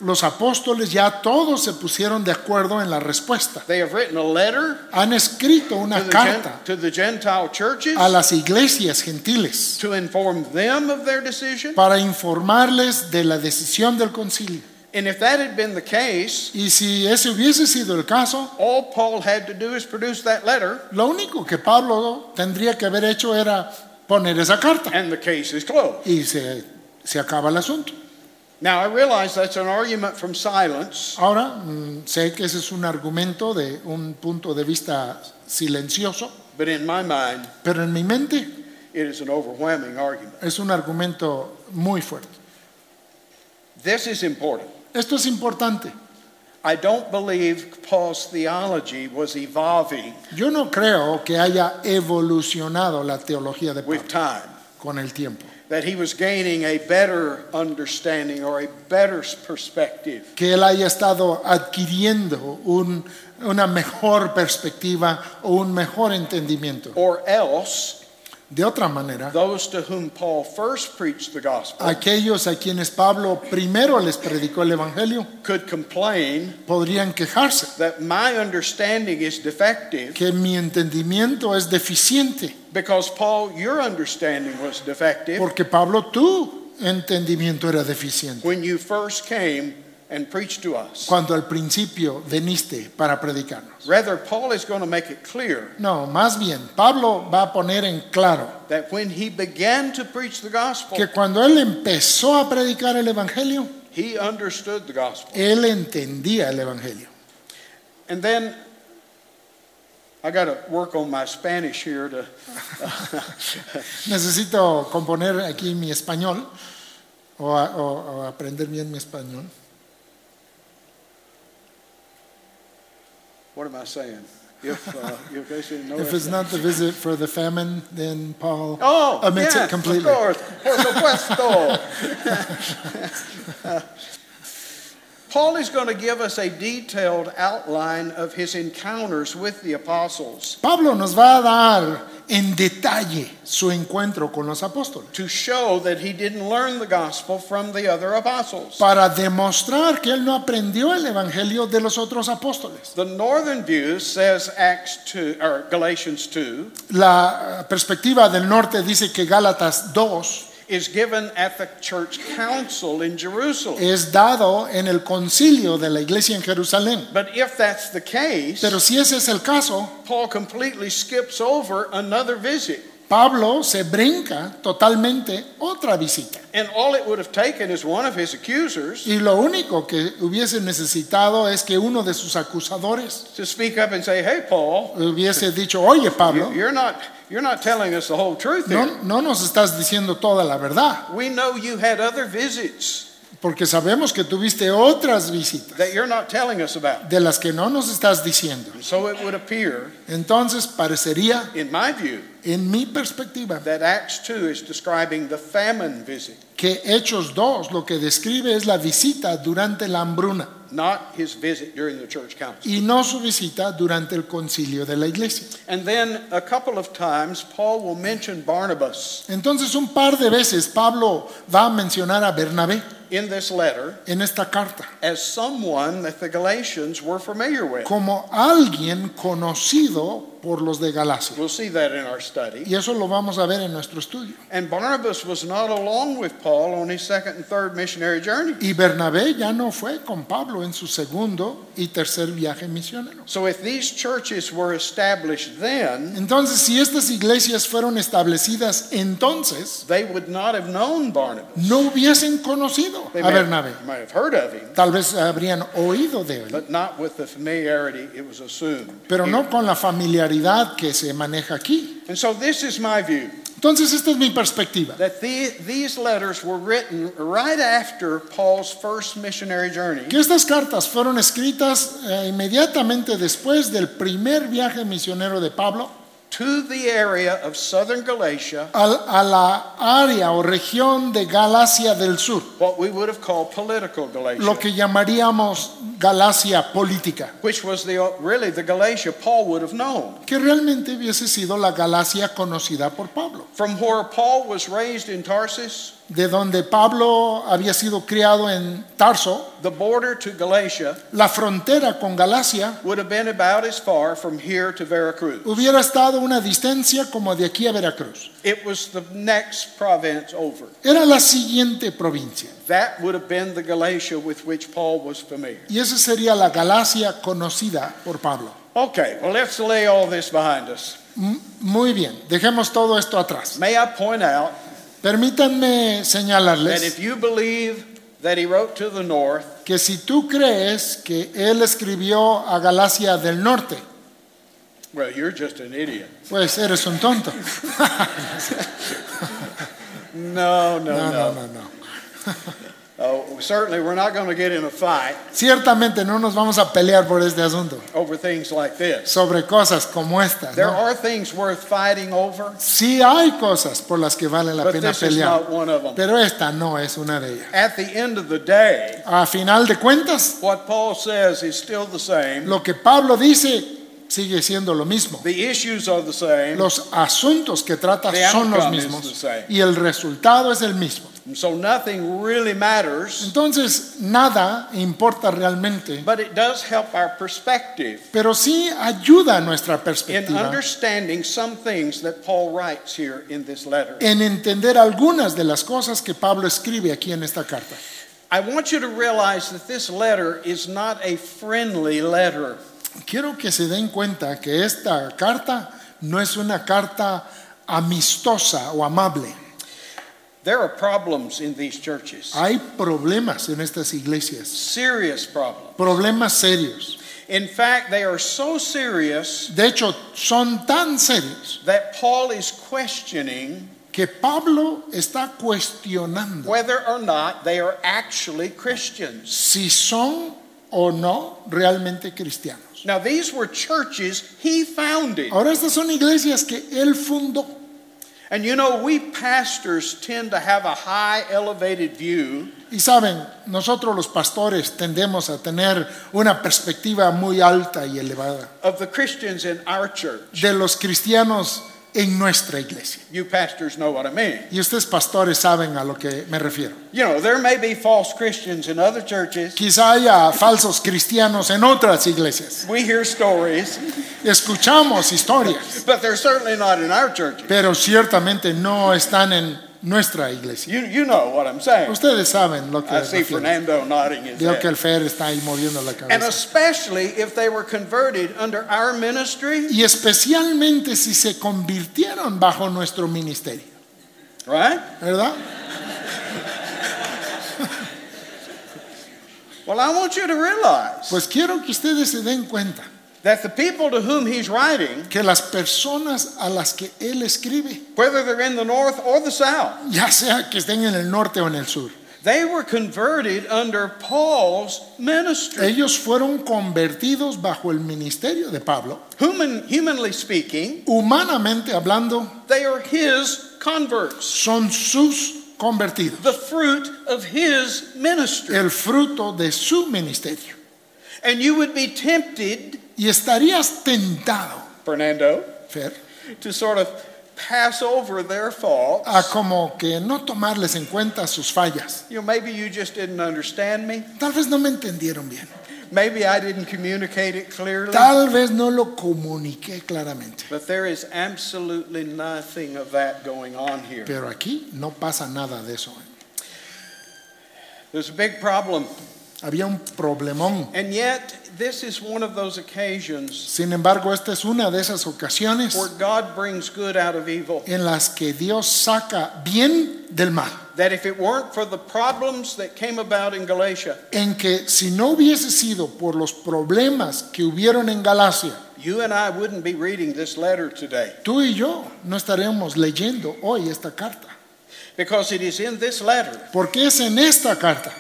The the. Los apóstoles ya todos se pusieron de acuerdo en la respuesta. They have written a letter Han escrito to una the, gen- carta to the Gentile churches a las iglesias gentiles to inform them of their decision. para informarles de la decisión del concilio. And if that had been the case, Y si ese hubiese sido el caso, all Paul had to do is produce that letter lo único que Pablo tendría que haber hecho era poner esa carta and the case is closed. y se, se acaba el asunto. Now, I realize that's an argument from silence, Ahora, mm, sé que ese es un argumento de un punto de vista silencioso, but in my mind, pero en mi mente it is an overwhelming argument. es un argumento muy fuerte. This is important. Esto es importante. I don't believe Paul's theology was evolving Yo no creo que haya evolucionado la teología de with Pablo time, con el tiempo, that he was gaining a better understanding or a better perspective. que él haya estado adquiriendo un- una mejor perspectiva o un mejor entendimiento. Or else, De otra manera, those to whom Paul first preached the gospel aquellos a quienes Pablo primero les predicó el Evangelio could complain podrían quejarse that my understanding is defective que mi entendimiento es deficiente, because, Paul, your understanding was defective porque Pablo tu entendimiento era deficiente. when you first came and preached to us. Cuando al principio veniste para predicarnos. Rather, Paul is going to make it clear No, más bien, Pablo va a poner en claro that when he began to preach the gospel, que cuando él empezó a predicar el Evangelio, he understood the gospel. él entendía el Evangelio. And then I got to work on my Spanish here to Necesito componer aquí mi español o, o- o aprender bien mi español. What am I saying? If uh, know If it's not the visit for the famine, then Paul Oh, omits yes, it completely. Of course, por supuesto. Paul is going to give us a detailed outline of his encounters with the apostles. Pablo nos va a dar en detalle su encuentro con los apóstoles. to show that he didn't learn the gospel from the other apostles. Para demostrar que él no aprendió el evangelio de los otros apóstoles. The northern view says Acts 2 or Galatians 2 La perspectiva del norte dice que Gálatas 2 is given at the church council in Jerusalem. es dado en el concilio de la iglesia en Jerusalén. But if that's the case, Pero si ese es el caso, Paul completely skips over another visit. Pablo se brinca totalmente otra visita. And all it would have taken is one of his accusers Y lo único que hubiese necesitado es que uno de sus acusadores to speak up and say, "Hey, Paul, hubiese dicho, oye Pablo, you- you're not you're not telling us the whole truth here. no, no nos estás diciendo toda la verdad, We know you had other visits porque sabemos que tuviste otras visitas that you're not telling us about." de las que no nos estás diciendo. So it would appear, Entonces parecería, in my view, en mi perspectiva, that Acts 2 is describing the famine visit, que Hechos 2 lo que describe es la visita durante la hambruna not his visit during the church council. y no su visita durante el concilio de la iglesia. And then a couple of times, Paul will mention Barnabas Entonces un par de veces Pablo va a mencionar a Bernabé in this letter en esta carta as someone that the Galatians were familiar with. como alguien conocido por los de Galacia. We'll see that in our study. Y eso lo vamos a ver en nuestro estudio. And Barnabas was not along with Paul on his second and third missionary journey. Y Bernabé ya no fue con Pablo en su segundo y tercer viaje misionero. So if these churches were established then, Entonces, si estas iglesias fueron establecidas entonces, they would not have known Barnabas. no hubiesen conocido They a Bernabé. might have heard of him, Tal vez habrían oído de él, but not with the familiarity it was assumed. pero no con la familiaridad que se maneja aquí. And so this is my view Entonces, esta es mi perspectiva. that the, these letters were written right after Paul's first missionary journey. Que estas cartas fueron escritas eh, inmediatamente después del primer viaje misionero de Pablo to the area of southern Galatia, al- a la área o región de Galacia del Sur, what we would have called political Galatia, lo que llamaríamos Galacia política, which was the, really the Galatia Paul would have known. que realmente hubiese sido la Galacia conocida por Pablo, From where Paul was raised in Tarsus, de donde Pablo había sido criado en Tarso, the border to Galatia la frontera con Galacia would have been about as far from here to Veracruz. hubiera estado una distancia como de aquí a Veracruz. It was the next province over. Era la siguiente provincia. That would have been the Galatia with which Paul was familiar. Y esa sería la Galacia conocida por Pablo. Okay, well, let's lay all this behind us. Muy bien, dejemos todo esto atrás. May I point out Permítanme that señalarles if you believe that he wrote to the north, que si tú crees que él escribió a Galacia del Norte, well, you're just an idiot. pues eres un tonto. No, no, No, no. no, no, certainly, we're not going to get in a fight Ciertamente no nos vamos a pelear por este asunto, over things like this. sobre cosas como estas. There ¿no? are things worth fighting over, Sí hay cosas por las que vale la but pena this is pelear, not one of them. pero esta no es una de ellas. At the end of the day, A final de cuentas, what Paul says is still the same. lo que Pablo dice sigue siendo lo mismo. The issues are the same. Los asuntos que trata The son los outcome is mismos same. y el resultado es el mismo. So nothing really matters, Entonces, nada importa realmente, but it does help our perspective pero sí ayuda a nuestra in perspectiva understanding some things that Paul writes here in this letter. en entender algunas de las cosas que Pablo escribe aquí en esta carta. I want you to realize that this letter is not a friendly letter. Quiero que se den cuenta que esta carta no es una carta amistosa o amable. There are problems in these churches, Hay problemas en estas iglesias, serious problems. problemas serios. In fact, they are so serious De hecho, son tan serios that Paul is questioning que Pablo está cuestionando whether or not they are actually Christians. si son o no realmente cristianos. Now, these were churches he founded. Ahora estas son iglesias que él fundó. And you know, we pastors tend to have a high, elevated view Y saben, nosotros los pastores tendemos a tener una perspectiva muy alta y elevada of the Christians in our church. de los cristianos en nuestra iglesia. You pastors know what I mean. Y ustedes pastores saben a lo que me refiero. You know, there may be false Christians in other churches. Quizá haya falsos cristianos en otras iglesias. We hear stories, Escuchamos historias, but they're certainly not in our churches. pero ciertamente no están en nuestra iglesia. You, you know what I'm saying. Ustedes saben lo que I see. Fernando nodding his Veo que head. el Fer está ahí moviendo la And cabeza. especially if they were converted under our ministry, Y especialmente si se convirtieron bajo nuestro ministerio, right? ¿verdad? Well, I want you to realize Pues quiero que ustedes se den cuenta that the people to whom he's writing, que las personas a las que él escribe, whether they're in the north or the south, ya sea que estén en el norte o en el sur, they were converted under Paul's ministry. ellos fueron convertidos bajo el ministerio de Pablo. Human, humanly speaking, Humanamente hablando, they are his converts, son sus convertidos, the fruit of his ministry. el fruto de su ministerio. And you would be tempted, Y estarías tentado, Fernando, Fer, to sort of pass over their faults. a como que no tomarles en cuenta sus fallas. You know, maybe you just didn't understand me. Tal vez no me entendieron bien. Maybe I didn't communicate it clearly. Tal vez no lo comuniqué claramente. But there is absolutely nothing of that going on here. Pero aquí no pasa nada de eso. ¿eh? There's a big problem. Había un problemón. And yet, this is one of those occasions Sin embargo, esta es una de esas ocasiones where God brings good out of evil. en las que Dios saca bien del mal. That if it weren't for the problems that came about in Galatia, En que si no hubiese sido por los problemas que hubieron en Galacia, you and I wouldn't be reading this letter today. tú y yo no estaríamos leyendo hoy esta carta. Because it is in this letter Porque es en esta carta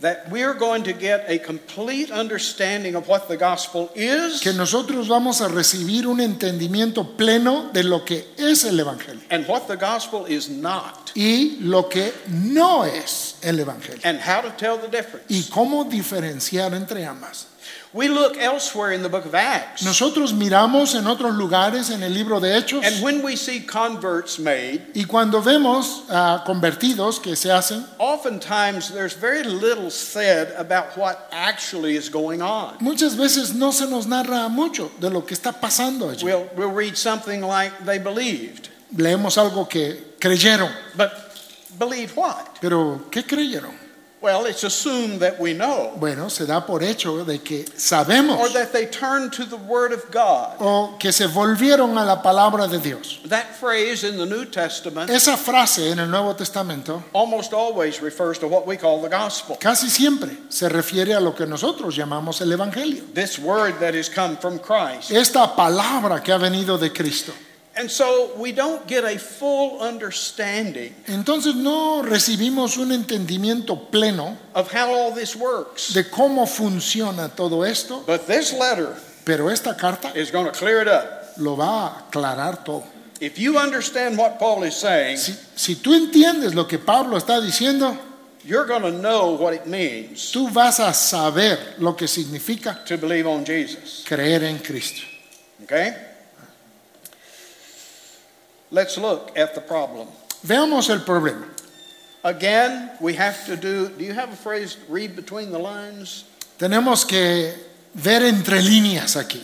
that we are going to get a complete understanding of what the gospel is que nosotros vamos a recibir un entendimiento pleno de lo que es el Evangelio and what the gospel is not, y lo que no es el Evangelio and how to tell the difference. y cómo diferenciar entre ambas. We look elsewhere in the book of Acts, Nosotros miramos en otros lugares en el libro de Hechos and when we see converts made, y cuando vemos a convertidos que se hacen, oftentimes there's very little said about what actually is going on. muchas veces no se nos narra mucho de lo que está pasando allí. We'll, we'll read something like they believed, Leemos algo que creyeron, but believe what? pero ¿qué creyeron? Well, it's assumed that we know, Bueno, se da por hecho de que sabemos or that they turned to the Word of God. o que se volvieron a la palabra de Dios. That phrase in the New Testament Esa frase en el Nuevo Testamento almost always refers to what we call the gospel. casi siempre se refiere a lo que nosotros llamamos el Evangelio. This word that has come from Christ. Esta palabra que ha venido de Cristo. And so we don't get a full understanding Entonces no recibimos un entendimiento pleno of how all this works. de cómo funciona todo esto, But this letter pero esta carta is going to clear it up. lo va a aclarar todo. If you understand what Paul is saying, Si, si tú entiendes lo que Pablo está diciendo, you're going to know what it means tú vas a saber lo que significa to believe on Jesus. creer en Cristo. Okay? Let's look at the problem. Veamos el problema. Again, we have to do, do you have a phrase, read between the lines? Tenemos que ver entre líneas aquí.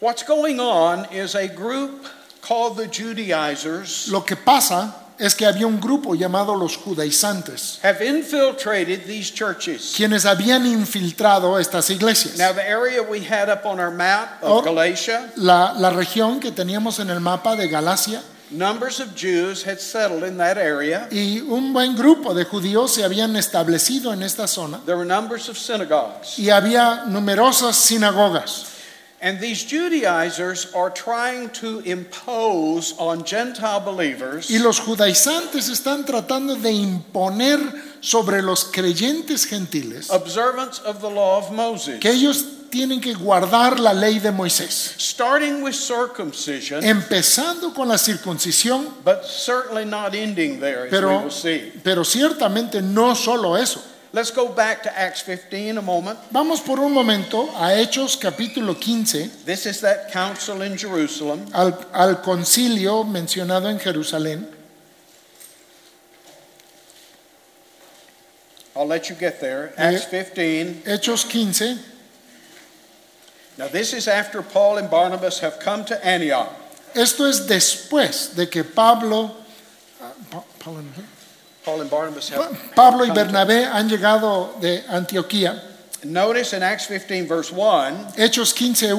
What's going on is a group called the Judaizers Lo que pasa es que había un grupo llamado los judaizantes, have infiltrated these churches. quienes habían infiltrado estas iglesias. Now, the area we had up on our map Oh. of Galatia, La, la región que teníamos en el mapa de Galacia numbers of Jews had settled in that area. y un buen grupo de judíos se habían establecido en esta zona There were numbers of synagogues. y había numerosas sinagogas. And these Judaizers are trying to impose on Gentile believers Y los judaizantes están tratando de imponer sobre los creyentes gentiles observance of the law of Moses, que ellos tienen que guardar la ley de Moisés, starting with circumcision, empezando con la circuncisión, but certainly not ending there, as we pero, will see. pero ciertamente no solo eso. Let's go back to Acts 15 a moment. Vamos por un momento a Hechos capítulo 15, This is that council in Jerusalem. al, al concilio mencionado en Jerusalén. I'll let you get there. Eh, Acts 15. Hechos 15, Now, this is after Paul and Barnabas have come to Antioch. esto es después de que Pablo, ah, Pa- Paul and. Pablo y Bernabé han llegado de Antioquía. Notice in Acts 15, verse 1, Hechos 15,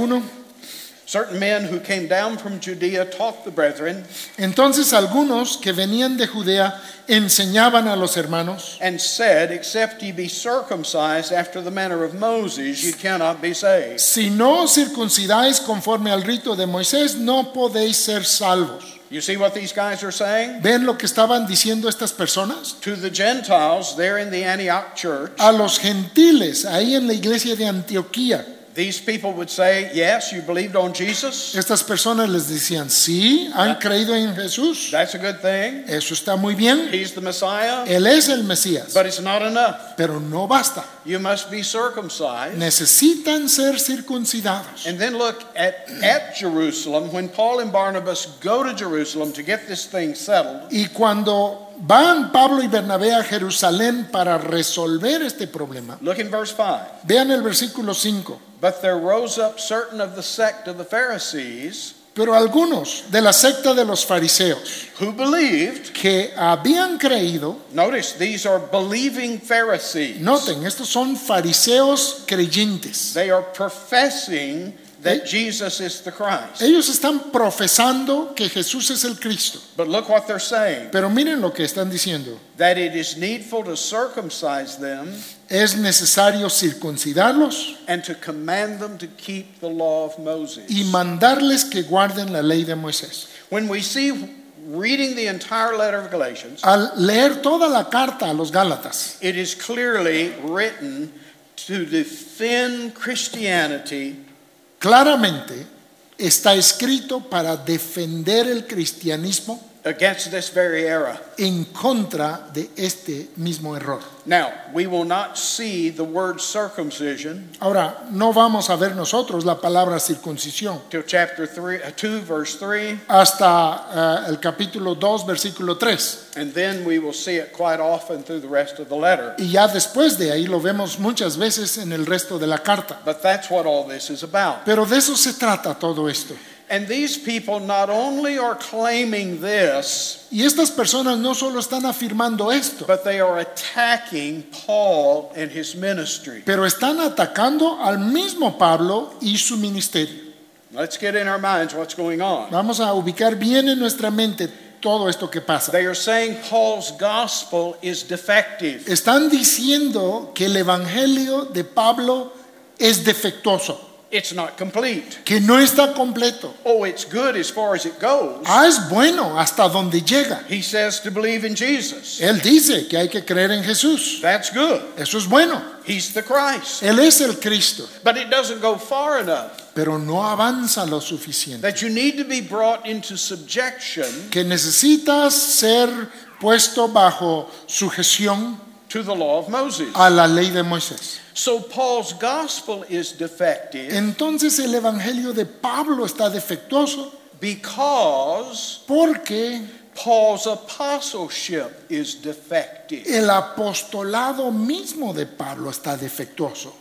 Entonces algunos que venían de Judea enseñaban a los hermanos, and said, Except ye be circumcised after the manner of Moses, ye cannot be saved. si no os circuncidáis conforme al rito de Moisés, no podéis ser salvos. You see what these guys are saying? ¿Ven lo que estaban diciendo estas personas? To the Gentiles there in the Antioch church, A los gentiles, ahí en la iglesia de Antioquía, these people would say, Yes, you believed on Jesus. estas personas les decían, sí, han creído en Jesús, That's a good thing. eso está muy bien, He's the Messiah. Él es el Mesías, But it's not enough. pero no basta, You must be circumcised. necesitan ser circuncidados. And then look at, at Jerusalem. When Paul and Barnabas go to Jerusalem to get this thing settled, Y cuando van Pablo y Bernabé a Jerusalén para resolver este problema, look in verse 5. vean el versículo 5. But there rose up certain of the sect of the Pharisees Pero algunos de la secta de los fariseos who believed. que habían creído, Notice these are believing Pharisees. noten, estos son fariseos creyentes. They are professing that Jesus is the Christ. Ellos están profesando que Jesús es el Cristo. But look what they're saying Pero miren lo que están diciendo. that it is needful to circumcise them Es necesario circuncidarlos and to command them to keep the law of Moses. y mandarles que guarden la ley de Moisés. When we see reading the entire letter of Galatians, Al leer toda la carta a los Gálatas, it is clearly written to defend Christianity claramente está escrito para defender el cristianismo against this very era. en contra de este mismo error. Now, we will not see the word circumcision Ahora, no vamos a ver nosotros la palabra circuncisión till chapter 3, uh, 2, verse 3, hasta eh, el capítulo 2, versículo 3. and then we will see it quite often through the rest of the letter. Y ya después de ahí lo vemos muchas veces en el resto de la carta. But that's what all this is about. Pero de eso se trata todo esto. And these people not only are claiming this, Y estas personas no solo están afirmando esto, but they are attacking Paul and his ministry. pero están atacando al mismo Pablo y su ministerio. Let's get in our minds what's going on. Vamos a ubicar bien en nuestra mente todo esto que pasa. They are saying Paul's gospel is defective. Están diciendo que el evangelio de Pablo es defectuoso, It's not complete. que no está completo. Oh, it's good as far as it goes. Ah, es bueno hasta donde llega. He says to believe in Jesus. Él dice que hay que creer en Jesús. That's good. Eso es bueno. He's the Christ. Él es el Cristo, But it doesn't go far enough pero no avanza lo suficiente. that you need to be brought into subjection Que necesitas ser puesto bajo sujeción to the law of Moses. a la ley de Moisés. So Paul's gospel is defective Entonces el evangelio de Pablo está defectuoso because porque Paul's apostleship is defective. el apostolado mismo de Pablo está defectuoso.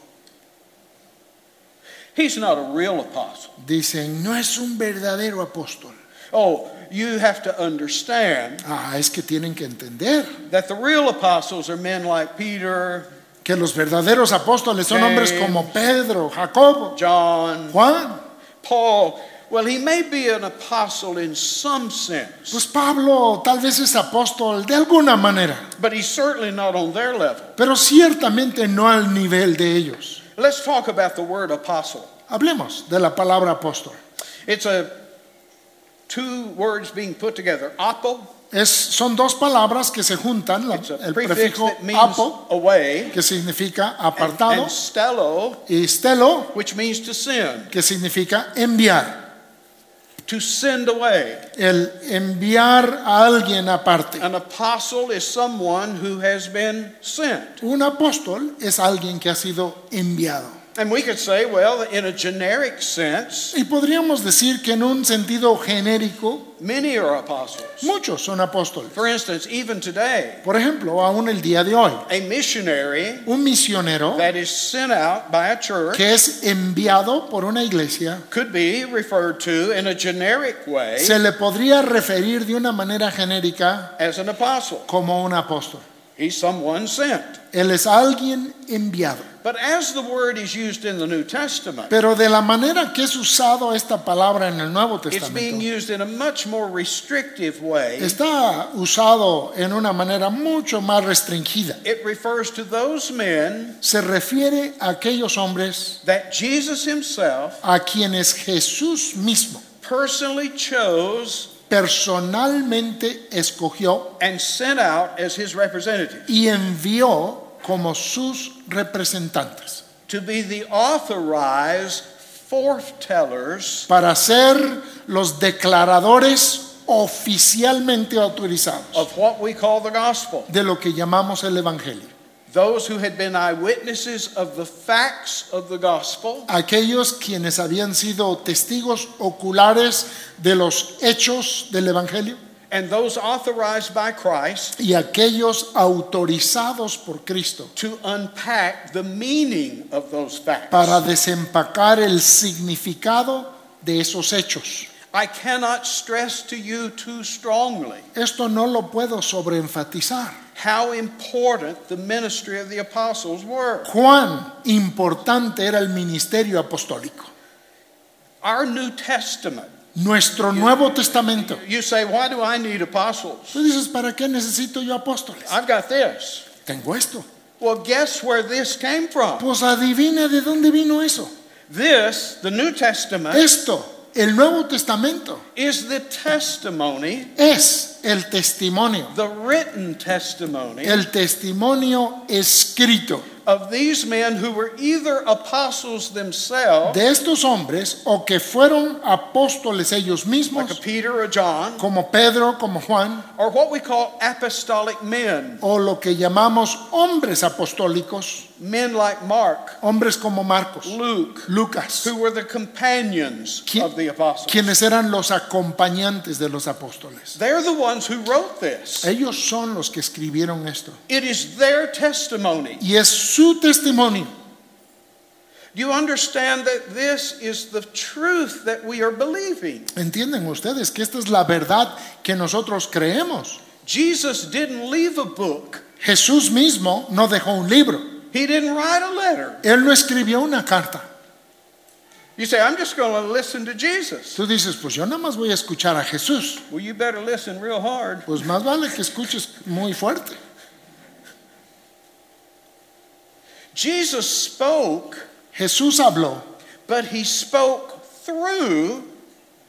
He's not a real apostle. Dicen, no es un verdadero apóstol. Oh, you have to understand Ah, es que tienen que entender that the real apostles are men like Peter, que los verdaderos apóstoles son hombres como Pedro, Jacobo, John, Juan. Paul. Well, he may be an apostle in some sense, Pues Pablo tal vez es apóstol de alguna manera, but he's certainly not on their level. pero ciertamente no al nivel de ellos. Let's talk about the word apostle. Hablemos de la palabra apóstol. It's a two words being put together. Apo, Es, son dos palabras que se juntan, la- el prefijo apo, away, que significa and, apartado, and stelo, y stelo, which means to send. que significa enviar. to send away. el enviar a alguien aparte. An apostle is someone who has been sent. Un apóstol es alguien que ha sido enviado. And we could say, well, in a generic sense, Y podríamos decir que en un sentido genérico, many are apostles. muchos son apóstoles. For instance, even today, Por ejemplo, aún el día de hoy, a missionary un misionero that is sent out by a church que es enviado por una iglesia could be referred to in a generic way se le podría referir de una manera genérica as an apostle. como un apóstol. He's someone sent. Él es alguien enviado. But as the word is used in the New Testament, Pero de la manera que es usado esta palabra en el Nuevo it's being Testamento, used in a much more restrictive way. está usado en una manera mucho más restringida. It refers to those men Se refiere a aquellos hombres that Jesus himself a quienes Jesús mismo personally chose personalmente escogió and sent out as his representative y envió como sus representantes. To be the authorized para ser los declaradores oficialmente autorizados. Of what we call the gospel. de lo que llamamos el Evangelio. Those who had been eyewitnesses of the facts of the gospel. Aquellos quienes habían sido testigos oculares de los hechos del Evangelio and those authorized by Christ y aquellos autorizados por Cristo to unpack the meaning of those facts. para desempacar el significado de esos hechos. I cannot stress to you too strongly Esto no lo puedo sobreenfatizar. how important the ministry of the apostles were. Cuán importante era el ministerio apostólico. Our New Testament. Nuestro Nuevo Testamento. You say, why do I need apostles? Tú dices, ¿para qué necesito yo apóstoles? I've got this. Tengo esto. Well, guess where this came from? Pues adivina de dónde vino eso. This, the New Testament, Esto, el Nuevo Testamento, is the testimony, es el testimonio, the written testimony el testimonio escrito of these men who were either apostles themselves, de estos hombres o que fueron apóstoles ellos like mismos, Peter or John, como Pedro, como Juan, or what we call apostolic men, o lo que llamamos hombres apostólicos, men like Mark, hombres como Marcos, Luke, Lucas, who were the companions of the apostles. quienes eran los acompañantes de los apóstoles. They're the ones who wrote this. Ellos son los que escribieron esto. It is their testimony. Y es su testimonio. Do you understand that this is the truth that we are believing? ¿Entienden ustedes que esta es la verdad que nosotros creemos? Jesus didn't leave a book. Jesús mismo no dejó un libro. He didn't write a letter. Él no escribió una carta. You say, I'm just going to listen to Jesus. Tú dices, pues yo nada más voy a escuchar a Jesús. Well, you better listen real hard. Pues más vale que escuches muy fuerte. Jesus spoke, Jesús habló, but he spoke through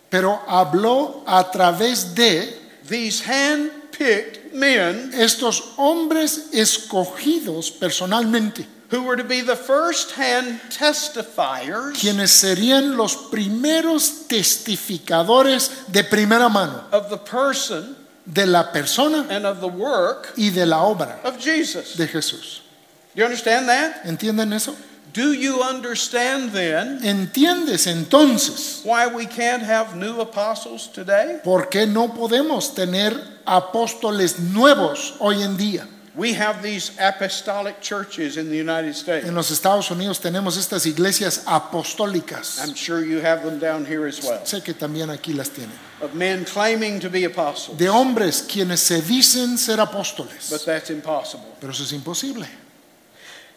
pero habló a través de these hand-picked men estos hombres escogidos personalmente, who were to be the first-hand testifiers quienes serían los primeros testificadores de primera mano of the person de la persona and of the work y de la obra of Jesus. de Jesús. Do you understand that? ¿Entienden eso? Do you understand then ¿Entiendes entonces why we can't have new apostles today? por qué no podemos tener apóstoles nuevos hoy en día? We have these apostolic churches in the United States. En los Estados Unidos tenemos estas iglesias apostólicas. I'm sure you have them down here as well. Sé que también aquí las tienen. Of men claiming to be apostles. De hombres quienes se dicen ser apóstoles. But that's impossible. Pero eso es imposible.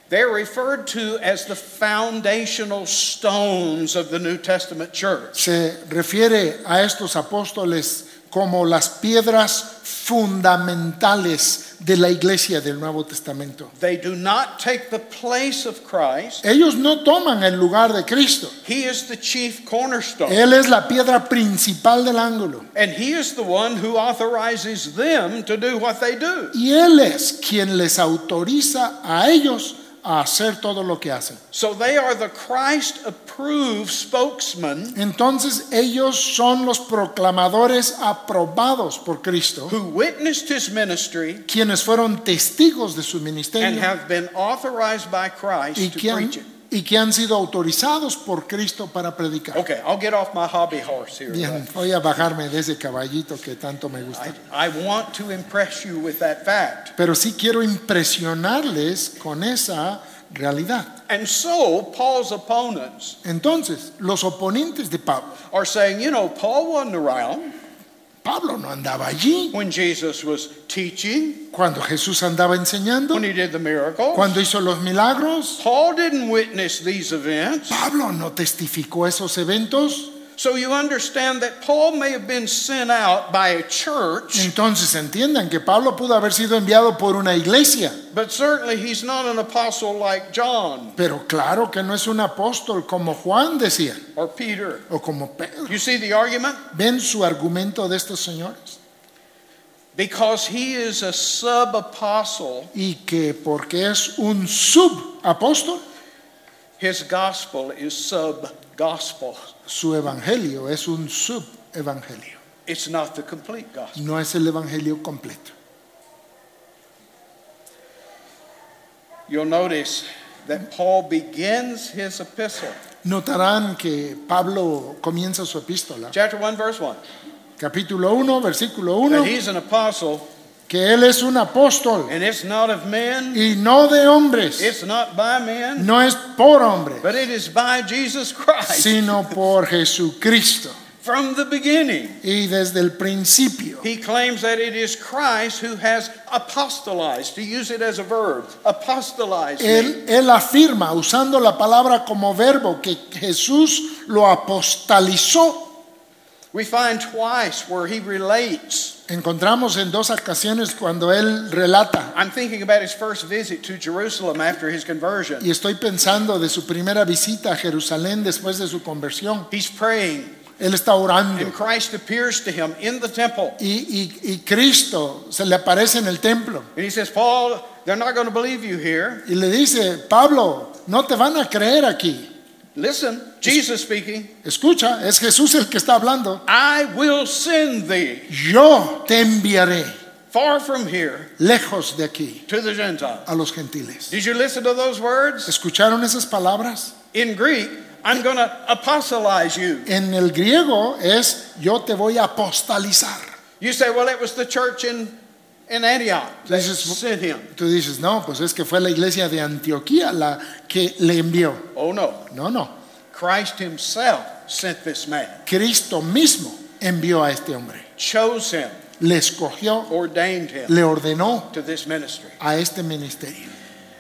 They're referred to as the foundational stones of the New Testament church. Se refiere a estos apóstoles como las piedras fundamentales de la iglesia del Nuevo Testamento. They do not take the place of Christ. Ellos no toman el lugar de Cristo. He is the chief cornerstone. Él es la piedra principal del ángulo. And he is the one who authorizes them to do what they do. Y Él es quien les autoriza a ellos a hacer todo lo que hacen. So they are the Christ approved spokesman Entonces ellos son los proclamadores aprobados por Cristo, who witnessed his ministry quienes fueron testigos de su and ministerio have been authorized by Christ y to que, han, preach it. Y que han sido autorizados por Cristo para predicar. Okay, I'll get off my hobby horse here. Bien, voy a bajarme de ese caballito que tanto me gusta. I, I want to impress you with that fact. Pero sí quiero impresionarles con esa realidad. And so, Paul's opponents Entonces, los oponentes de Pablo, are saying, you know, Paul wasn't around Pablo no andaba allí when Jesus was teaching, cuando Jesús andaba enseñando, when he did the miracles. cuando hizo los milagros. Paul didn't witness these events. Pablo no testificó esos eventos. So you understand that Paul may have been sent out by a church, Entonces entiendan que Pablo pudo haber sido enviado por una iglesia, but certainly he's not an apostle like John pero claro que no es un apóstol como Juan decía or Peter. o como Pedro. You see the argument? ¿Ven su argumento de estos señores? Because he is a sub apostle, Y que porque es un subapóstol, his gospel is sub gospel. Su evangelio es un subevangelio. It's not the complete gospel. No es el evangelio completo. You'll notice that Paul begins his epistle, Notarán que Pablo comienza su epístola, chapter 1, verse 1, capítulo 1, versículo 1, that he's an apostle, que él es un apóstol and it's not of men, y no de hombres, it's not by men, no es por hombre, but it is by Jesus Christ sino por Jesucristo. from the beginning. Y desde el principio, He claims that it is Christ who has apostolized, to use it as a verb, apostolized. él, él afirma, usando la palabra como verbo, que Jesús lo apostalizó. We find twice where he relates. Encontramos en dos ocasiones cuando él relata, I'm thinking about his first visit to Jerusalem after his conversion. y estoy pensando de su primera visita a Jerusalén después de su conversión. He's praying, Él está orando. and Christ appears to him in the temple. Y, y- y Cristo se le aparece en el templo And he says, Paul, they're not going to believe you here. y le dice, Pablo, no te van a creer aquí. Listen, Jesus speaking, Escucha, es Jesús el que está hablando. I will send thee Yo te enviaré far from here lejos de aquí to the Gentiles. a los gentiles. Did you listen to those words? ¿Escucharon esas palabras? In Greek, I'm going to apostolize you. En el griego es yo te voy a apostalizar. You say, well, it was the church in, in Antioch that This is- sent him. Tú dices, no, pues es que fue la iglesia de Antioquía la que le envió. Oh, no. No, no. Christ himself sent this man, Cristo mismo envió a este hombre. chose him, Le escogió, ordained him le ordenó to this ministry. a este ministerio.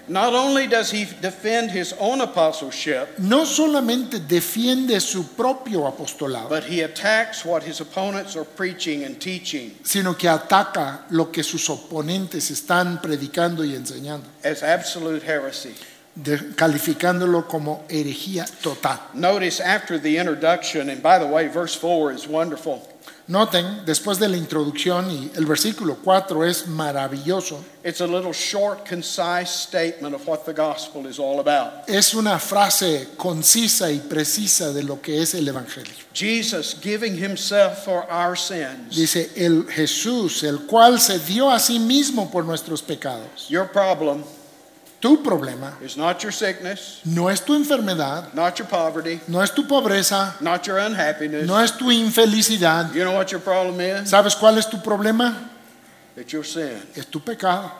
Not only does he defend his own apostleship, No solamente defiende su propio apostolado, but he attacks what his opponents are preaching and teaching sino que ataca lo que sus oponentes están predicando y enseñando, as absolute heresy. de- calificándolo como herejía total. Notice after the introduction, and by the way, verse 4 is wonderful. Noten, después de la introducción y el versículo 4 es maravilloso, It's a little short, concise statement of what the gospel is all about. es una frase concisa y precisa de lo que es el Evangelio. Jesus giving himself for our sins. Dice, el Jesús, el cual se dio a sí mismo por nuestros pecados. Your problem Tu problema is not your sickness, no es tu enfermedad, not your poverty, no es tu pobreza, not your unhappiness. no es tu infelicidad. You know what your problem is? ¿Sabes cuál es tu problema? It's your sin. Es tu pecado.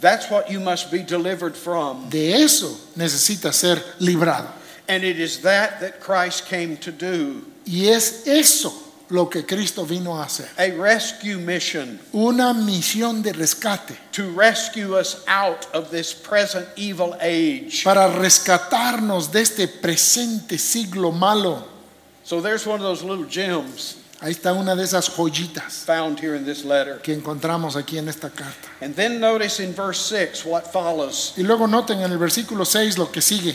That's what you must be delivered from. De eso necesitas ser librado. And it is that that Christ came to do. Y es eso lo que Cristo vino a hacer. A rescue mission Una misión de rescate to rescue us out of this present evil age. para rescatarnos de este presente siglo malo. So there's one of those little gems Ahí está una de esas joyitas found here in this letter. que encontramos aquí en esta carta. And then notice in verse 6 what follows. Y luego noten en el versículo 6 lo que sigue.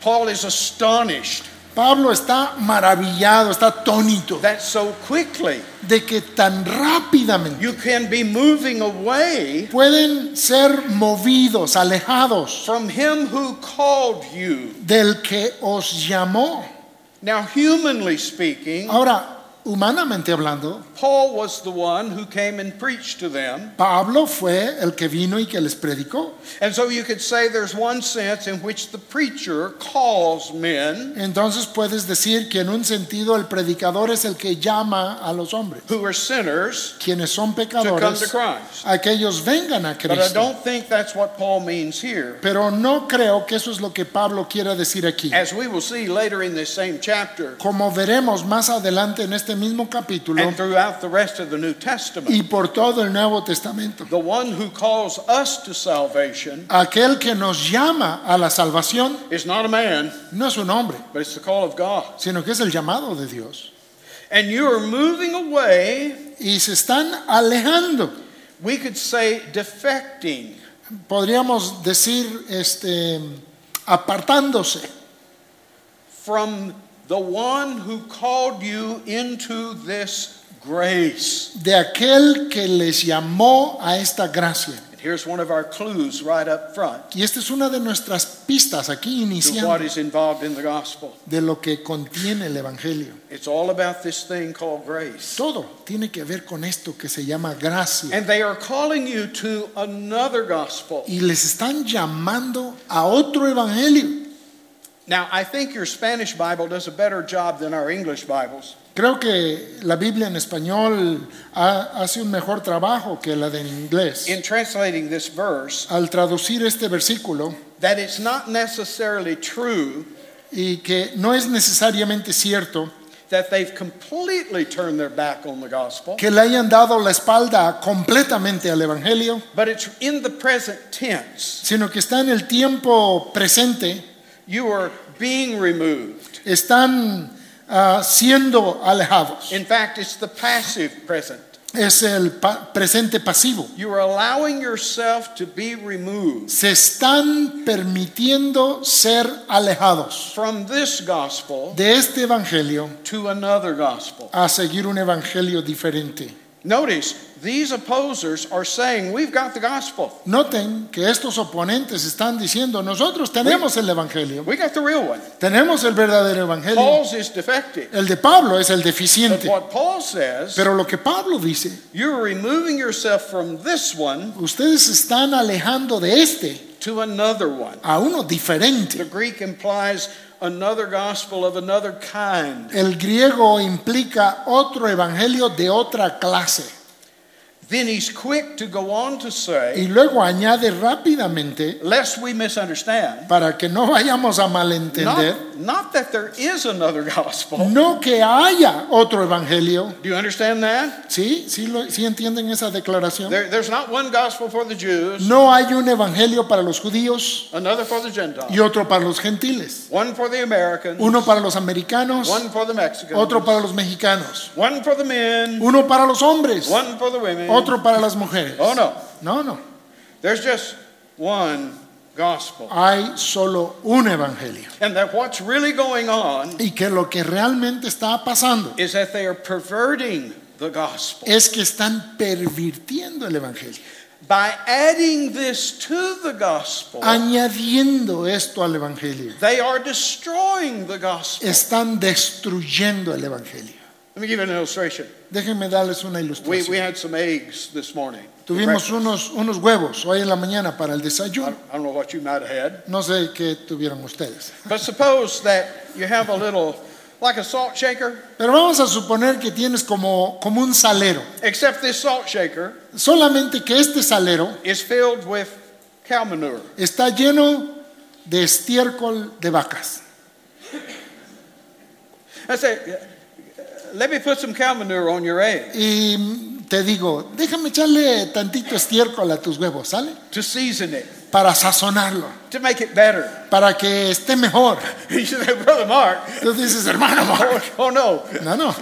Paul is astonished Pablo está maravillado, está atónito that so quickly de que tan rápidamente you can be moving away pueden ser movidos, alejados from him who called you. del que os llamó. Now, humanly speaking, Ahora, humanamente hablando, Paul was the one who came and preached to them. Pablo fue el que vino y que les predicó. And so you could say there's one sense in which the preacher calls men Entonces puedes decir que en un sentido el predicador es el que llama a los hombres, who are sinners quienes son to come to pecadores, Christ. a que ellos vengan a But I Cristo. don't think that's what Paul means here. Pero no creo que eso es lo que Pablo quiera decir aquí. As we will see later in this same chapter Como veremos más adelante en este mismo capítulo and throughout the rest of the New Testament, y por todo el Nuevo Testamento, the one who calls us to salvation aquel que nos llama a la salvación is not a man, no es un hombre, but it's the call of God. sino que es el llamado de Dios. And you are moving away, Y se están alejando. we could say defecting Podríamos decir, este, apartándose from the one who called you into this grace. de aquel que les llamó a esta gracia. And here's one of our clues right up front Y esta es una de nuestras pistas aquí to what iniciando is involved in the gospel. de lo que contiene el Evangelio. It's all about this thing called grace. Todo tiene que ver con esto que se llama gracia. And they are calling you to another gospel. Y les están llamando a otro Evangelio. Now, I think your Spanish Bible does a better job than our English Bibles. Creo que la Biblia en español ha- hace un mejor trabajo que la de inglés. in translating this verse Al traducir este versículo, that it's not necessarily true y que no es necesariamente cierto that they've completely turned their back on the gospel, que le hayan dado la espalda completamente al Evangelio, but it's in the present tense. sino que está en el tiempo presente, You are being removed. están ah, siendo alejados. In fact, it's the passive present. Es el pa- presente pasivo. You are allowing yourself to be removed Se están permitiendo ser alejados from this gospel de este Evangelio to another gospel. a seguir un Evangelio diferente. Notice, these opposers are saying, We've got the gospel. Noten que estos oponentes están diciendo, nosotros tenemos el Evangelio, We got the real one. tenemos el verdadero Evangelio. Paul's is defective. El de Pablo es el But deficiente. what Paul says, Pero lo que Pablo dice, you're removing yourself from this one ustedes están alejando de este to another one. a uno diferente. The diferente. Greek implies another gospel of another kind. El griego implica otro evangelio de otra clase. Then he's quick to go on to say, Y luego añade rápidamente, lest we misunderstand, para que no vayamos a malentender, not, not that there is another gospel. no que haya otro evangelio. Do you understand that? ¿Sí? ¿Sí, lo- sí entienden esa declaración? There, there's not one gospel for the Jews, No hay un evangelio para los judíos another for the Gentiles, y otro para los gentiles. one for the Americans, Uno para los americanos, one for the Mexicans, otro para los mexicanos. one for the men, Uno para los hombres, one for the women. Otro para las mujeres. Oh no, No, no. there's just one gospel. Hay solo un evangelio. And that what's really going on Y que lo que realmente está pasando is that they are perverting the gospel. es que están pervirtiendo el evangelio, By adding this to the gospel, añadiendo esto al evangelio. they are destroying the gospel. Están destruyendo el evangelio. Let me give you an illustration. Déjenme darles una We, we ilustración. had some eggs this morning. for Tuvimos breakfast. unos, unos huevos hoy en la mañana para el I desayuno. I don't know what you might have had. No sé qué tuvieron ustedes. But suppose that you have a little, like a salt shaker, Pero vamos a suponer que tienes como, como un salero. except this salt shaker Solamente que este salero is filled with cow manure. está lleno de estiércol de vacas. I say, let me put some cow manure on your egg Y te digo, déjame echarle tantito estiércol a tus huevos, ¿sale? to season it, Para sazonarlo, to make it better. para que esté mejor. You say, Brother Mark, Tú dices, hermano, oh, Mark, oh no. no, no.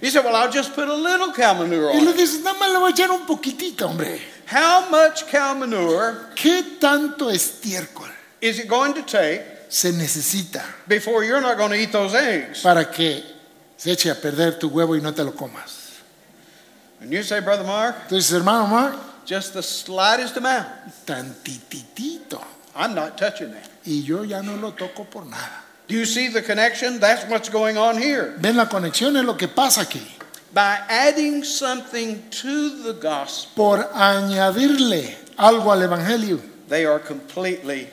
He said, well, I'll just put a little cow manure Y on le it. dices, nada más le voy a echar un poquitito, hombre. How much cow manure ¿Qué tanto estiércol is it going to take se necesita before you're not going to eat those eggs. para que se eche a perder tu huevo y no te lo comas. And you say, Brother Mark, Entonces, hermano Mark, just the slightest amount. tantititito. I'm not touching that. Y yo ya no lo toco por nada. Do you see the connection? That's what's going on here. ¿Ven la conexión? Es lo que pasa aquí. By adding something to the gospel, Por añadirle algo al Evangelio, they are completely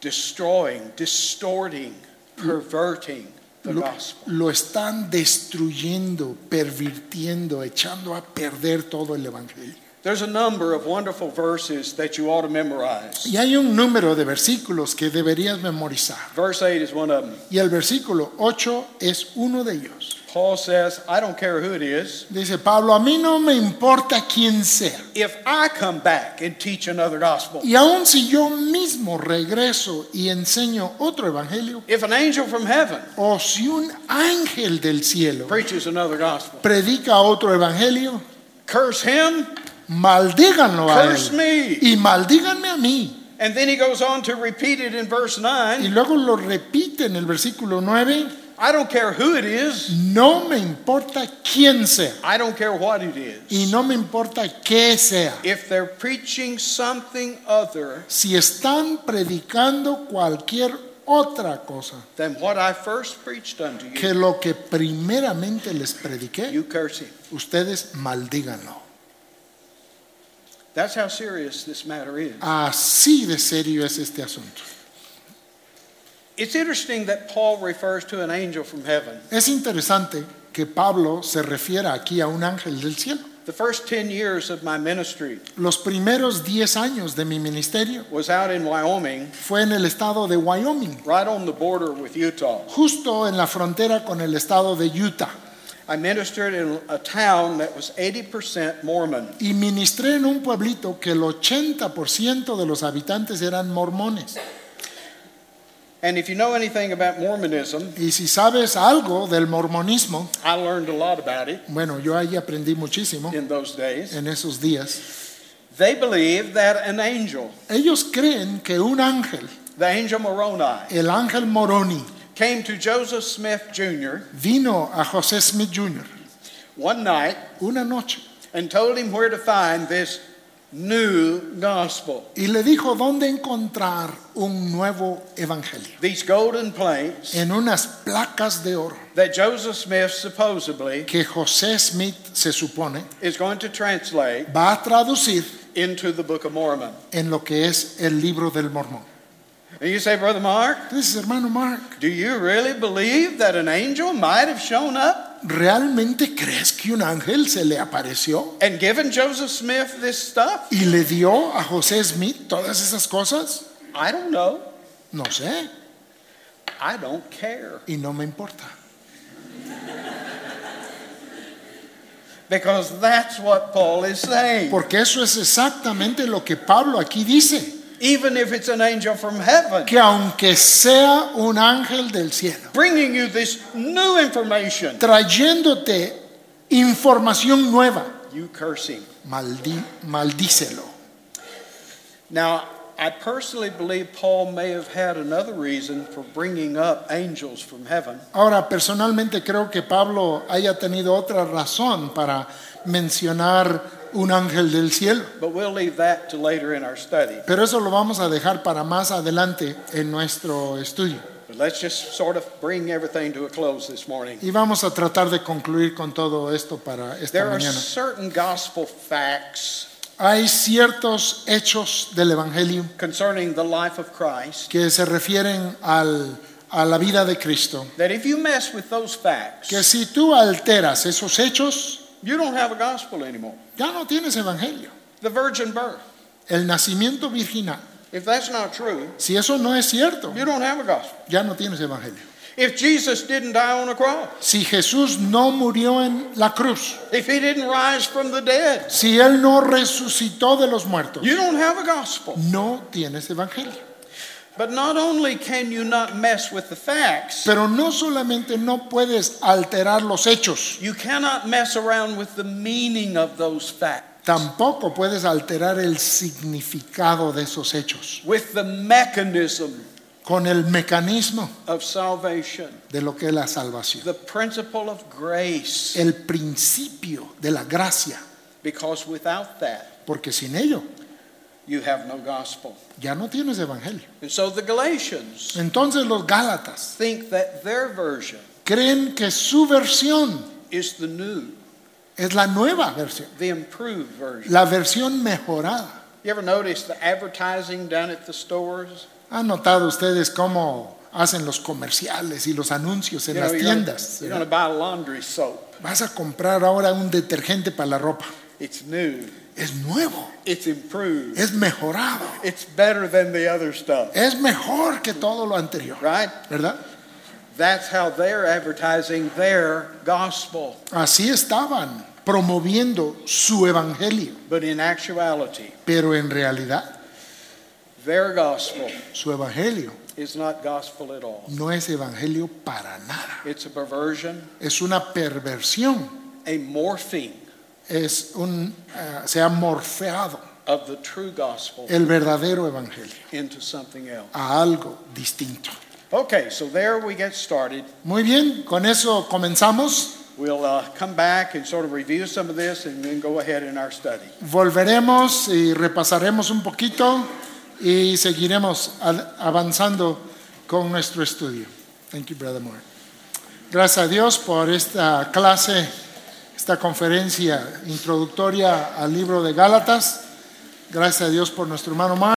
destroying, distorting, perverting lo, están destruyendo, pervirtiendo, echando a perder todo el Evangelio. There's a number of wonderful verses that you ought to memorize. Y hay un número de versículos que deberías memorizar. Verse 8 is one of them. Y el versículo 8 es uno de ellos. Paul says, I don't care who it is. Dice Pablo, a mí no me importa quién sea. If I come back and teach another gospel, Y aun si yo mismo regreso y enseño otro evangelio, if an angel from heaven o si un ángel del cielo preaches another gospel, predica otro evangelio, curse him, maldíganlo a curse él. me. Y maldíganme a mí. And then he goes on to repeat it in verse Y 9. luego lo repite en el versículo 9, I don't care who it is, no me importa quién sea. I don't care what it is. Y no me importa qué sea. If they're preaching something other Si están predicando cualquier otra cosa than what I first preached unto you, que lo que primeramente les prediqué, you curse him. ustedes maldíganlo. That's how serious this matter is. Así de serio es este asunto. It's interesting that Paul refers to an angel from heaven. Es interesante que Pablo se refiera aquí a un ángel del cielo. The first 10 years of my ministry Los primeros 10 años de mi ministerio was out in Wyoming, fue en el estado de Wyoming, right on the border with Utah. justo en la frontera con el estado de Utah. I ministered in a town that was 80% Mormon. Y ministré en un pueblito que el 80% de los habitantes eran mormones. And if you know anything about Mormonism, Y si sabes algo del mormonismo, I learned a lot about it bueno, yo ahí aprendí muchísimo in those days. en esos días. They believe that an angel, Ellos creen que un ángel, the angel Moroni, el ángel Moroni, came to Joseph Smith Jr. vino a José Smith Jr. one night una noche and told him where to find this new gospel. y le dijo dónde encontrar un nuevo evangelio. These golden plates En unas placas de oro that Joseph Smith supposedly que José Smith se supone is going to translate va a traducir into the Book of Mormon. en lo que es el libro del mormón. And you say, Brother Mark, Entonces, hermano Mark, do you really believe that an angel might have shown up ¿realmente crees que un ángel se le apareció and given Joseph Smith this stuff? y le dio a José Smith todas esas cosas? I don't know. No sé I don't care. y no me importa. Because that's what Paul is saying. Porque eso es exactamente lo que Pablo aquí dice. Even if it's an angel from heaven Que aunque sea un ángel del cielo, bringing you this new information, trayéndote información nueva, you curse him. maldi- maldícelo. Now, I personally believe Paul may have had another reason for bringing up angels from heaven. Ahora, personalmente creo que Pablo haya tenido otra razón para mencionar un ángel del cielo. But we'll leave that to later in our study. Pero eso lo vamos a dejar para más adelante en nuestro estudio. But let's just sort of bring everything to a close this morning. Y vamos a tratar de concluir con todo esto para esta There are mañana. certain gospel facts Hay ciertos hechos del Evangelio concerning the life of Christ que se refieren al- a la vida de Cristo. that if you mess with those facts, Que si tú alteras esos hechos, you don't have a gospel anymore. ya no tienes Evangelio. The virgin birth, El nacimiento virginal, if that's not true, si eso no es cierto, you don't have a gospel. ya no tienes Evangelio. If Jesus didn't die on a cross, Si Jesús no murió en la cruz, if he didn't rise from the dead, si Él no resucitó de los muertos, you don't have a gospel. no tienes Evangelio. But not only can you not mess with the facts, Pero no solamente no puedes alterar los hechos, you cannot mess around with the meaning of those facts, tampoco puedes alterar el significado de esos hechos, with the mechanism con el mecanismo of salvation, de lo que es la salvación. the principle of grace, El principio de la gracia, because without that, porque sin ello you have no gospel. ya no tienes evangelio. And so the Galatians Entonces los Gálatas think that their version creen que su versión is the new, es la nueva versión, the improved version. la versión mejorada. You ever notice the advertising down at the stores? ¿Han notado ustedes cómo hacen los comerciales y los anuncios en You las know, you're gonna- tiendas? You're going to buy laundry soap. Vas a comprar ahora un detergente para la ropa. It's new. Es nuevo, It's improved. es mejorado, It's better than the other stuff, es mejor que todo lo anterior, right? ¿verdad? That's how they're advertising their gospel. Así estaban promoviendo su evangelio, But in actuality, pero en realidad their gospel su evangelio is not gospel at all. no es evangelio para nada. It's a perversion, Es una perversión, a morphing es un, eh, se ha morfeado of the true gospel el verdadero evangelio into something else. a algo distinto. Okay, so there we get started. Muy bien, con eso comenzamos. We'll uh, come back and sort of review some of this and then go ahead in our study. Volveremos y repasaremos un poquito y seguiremos avanzando con nuestro estudio. Thank you, Brother Moore. Gracias a Dios por esta clase, esta conferencia introductoria al libro de Gálatas. Gracias a Dios por nuestro hermano Mark.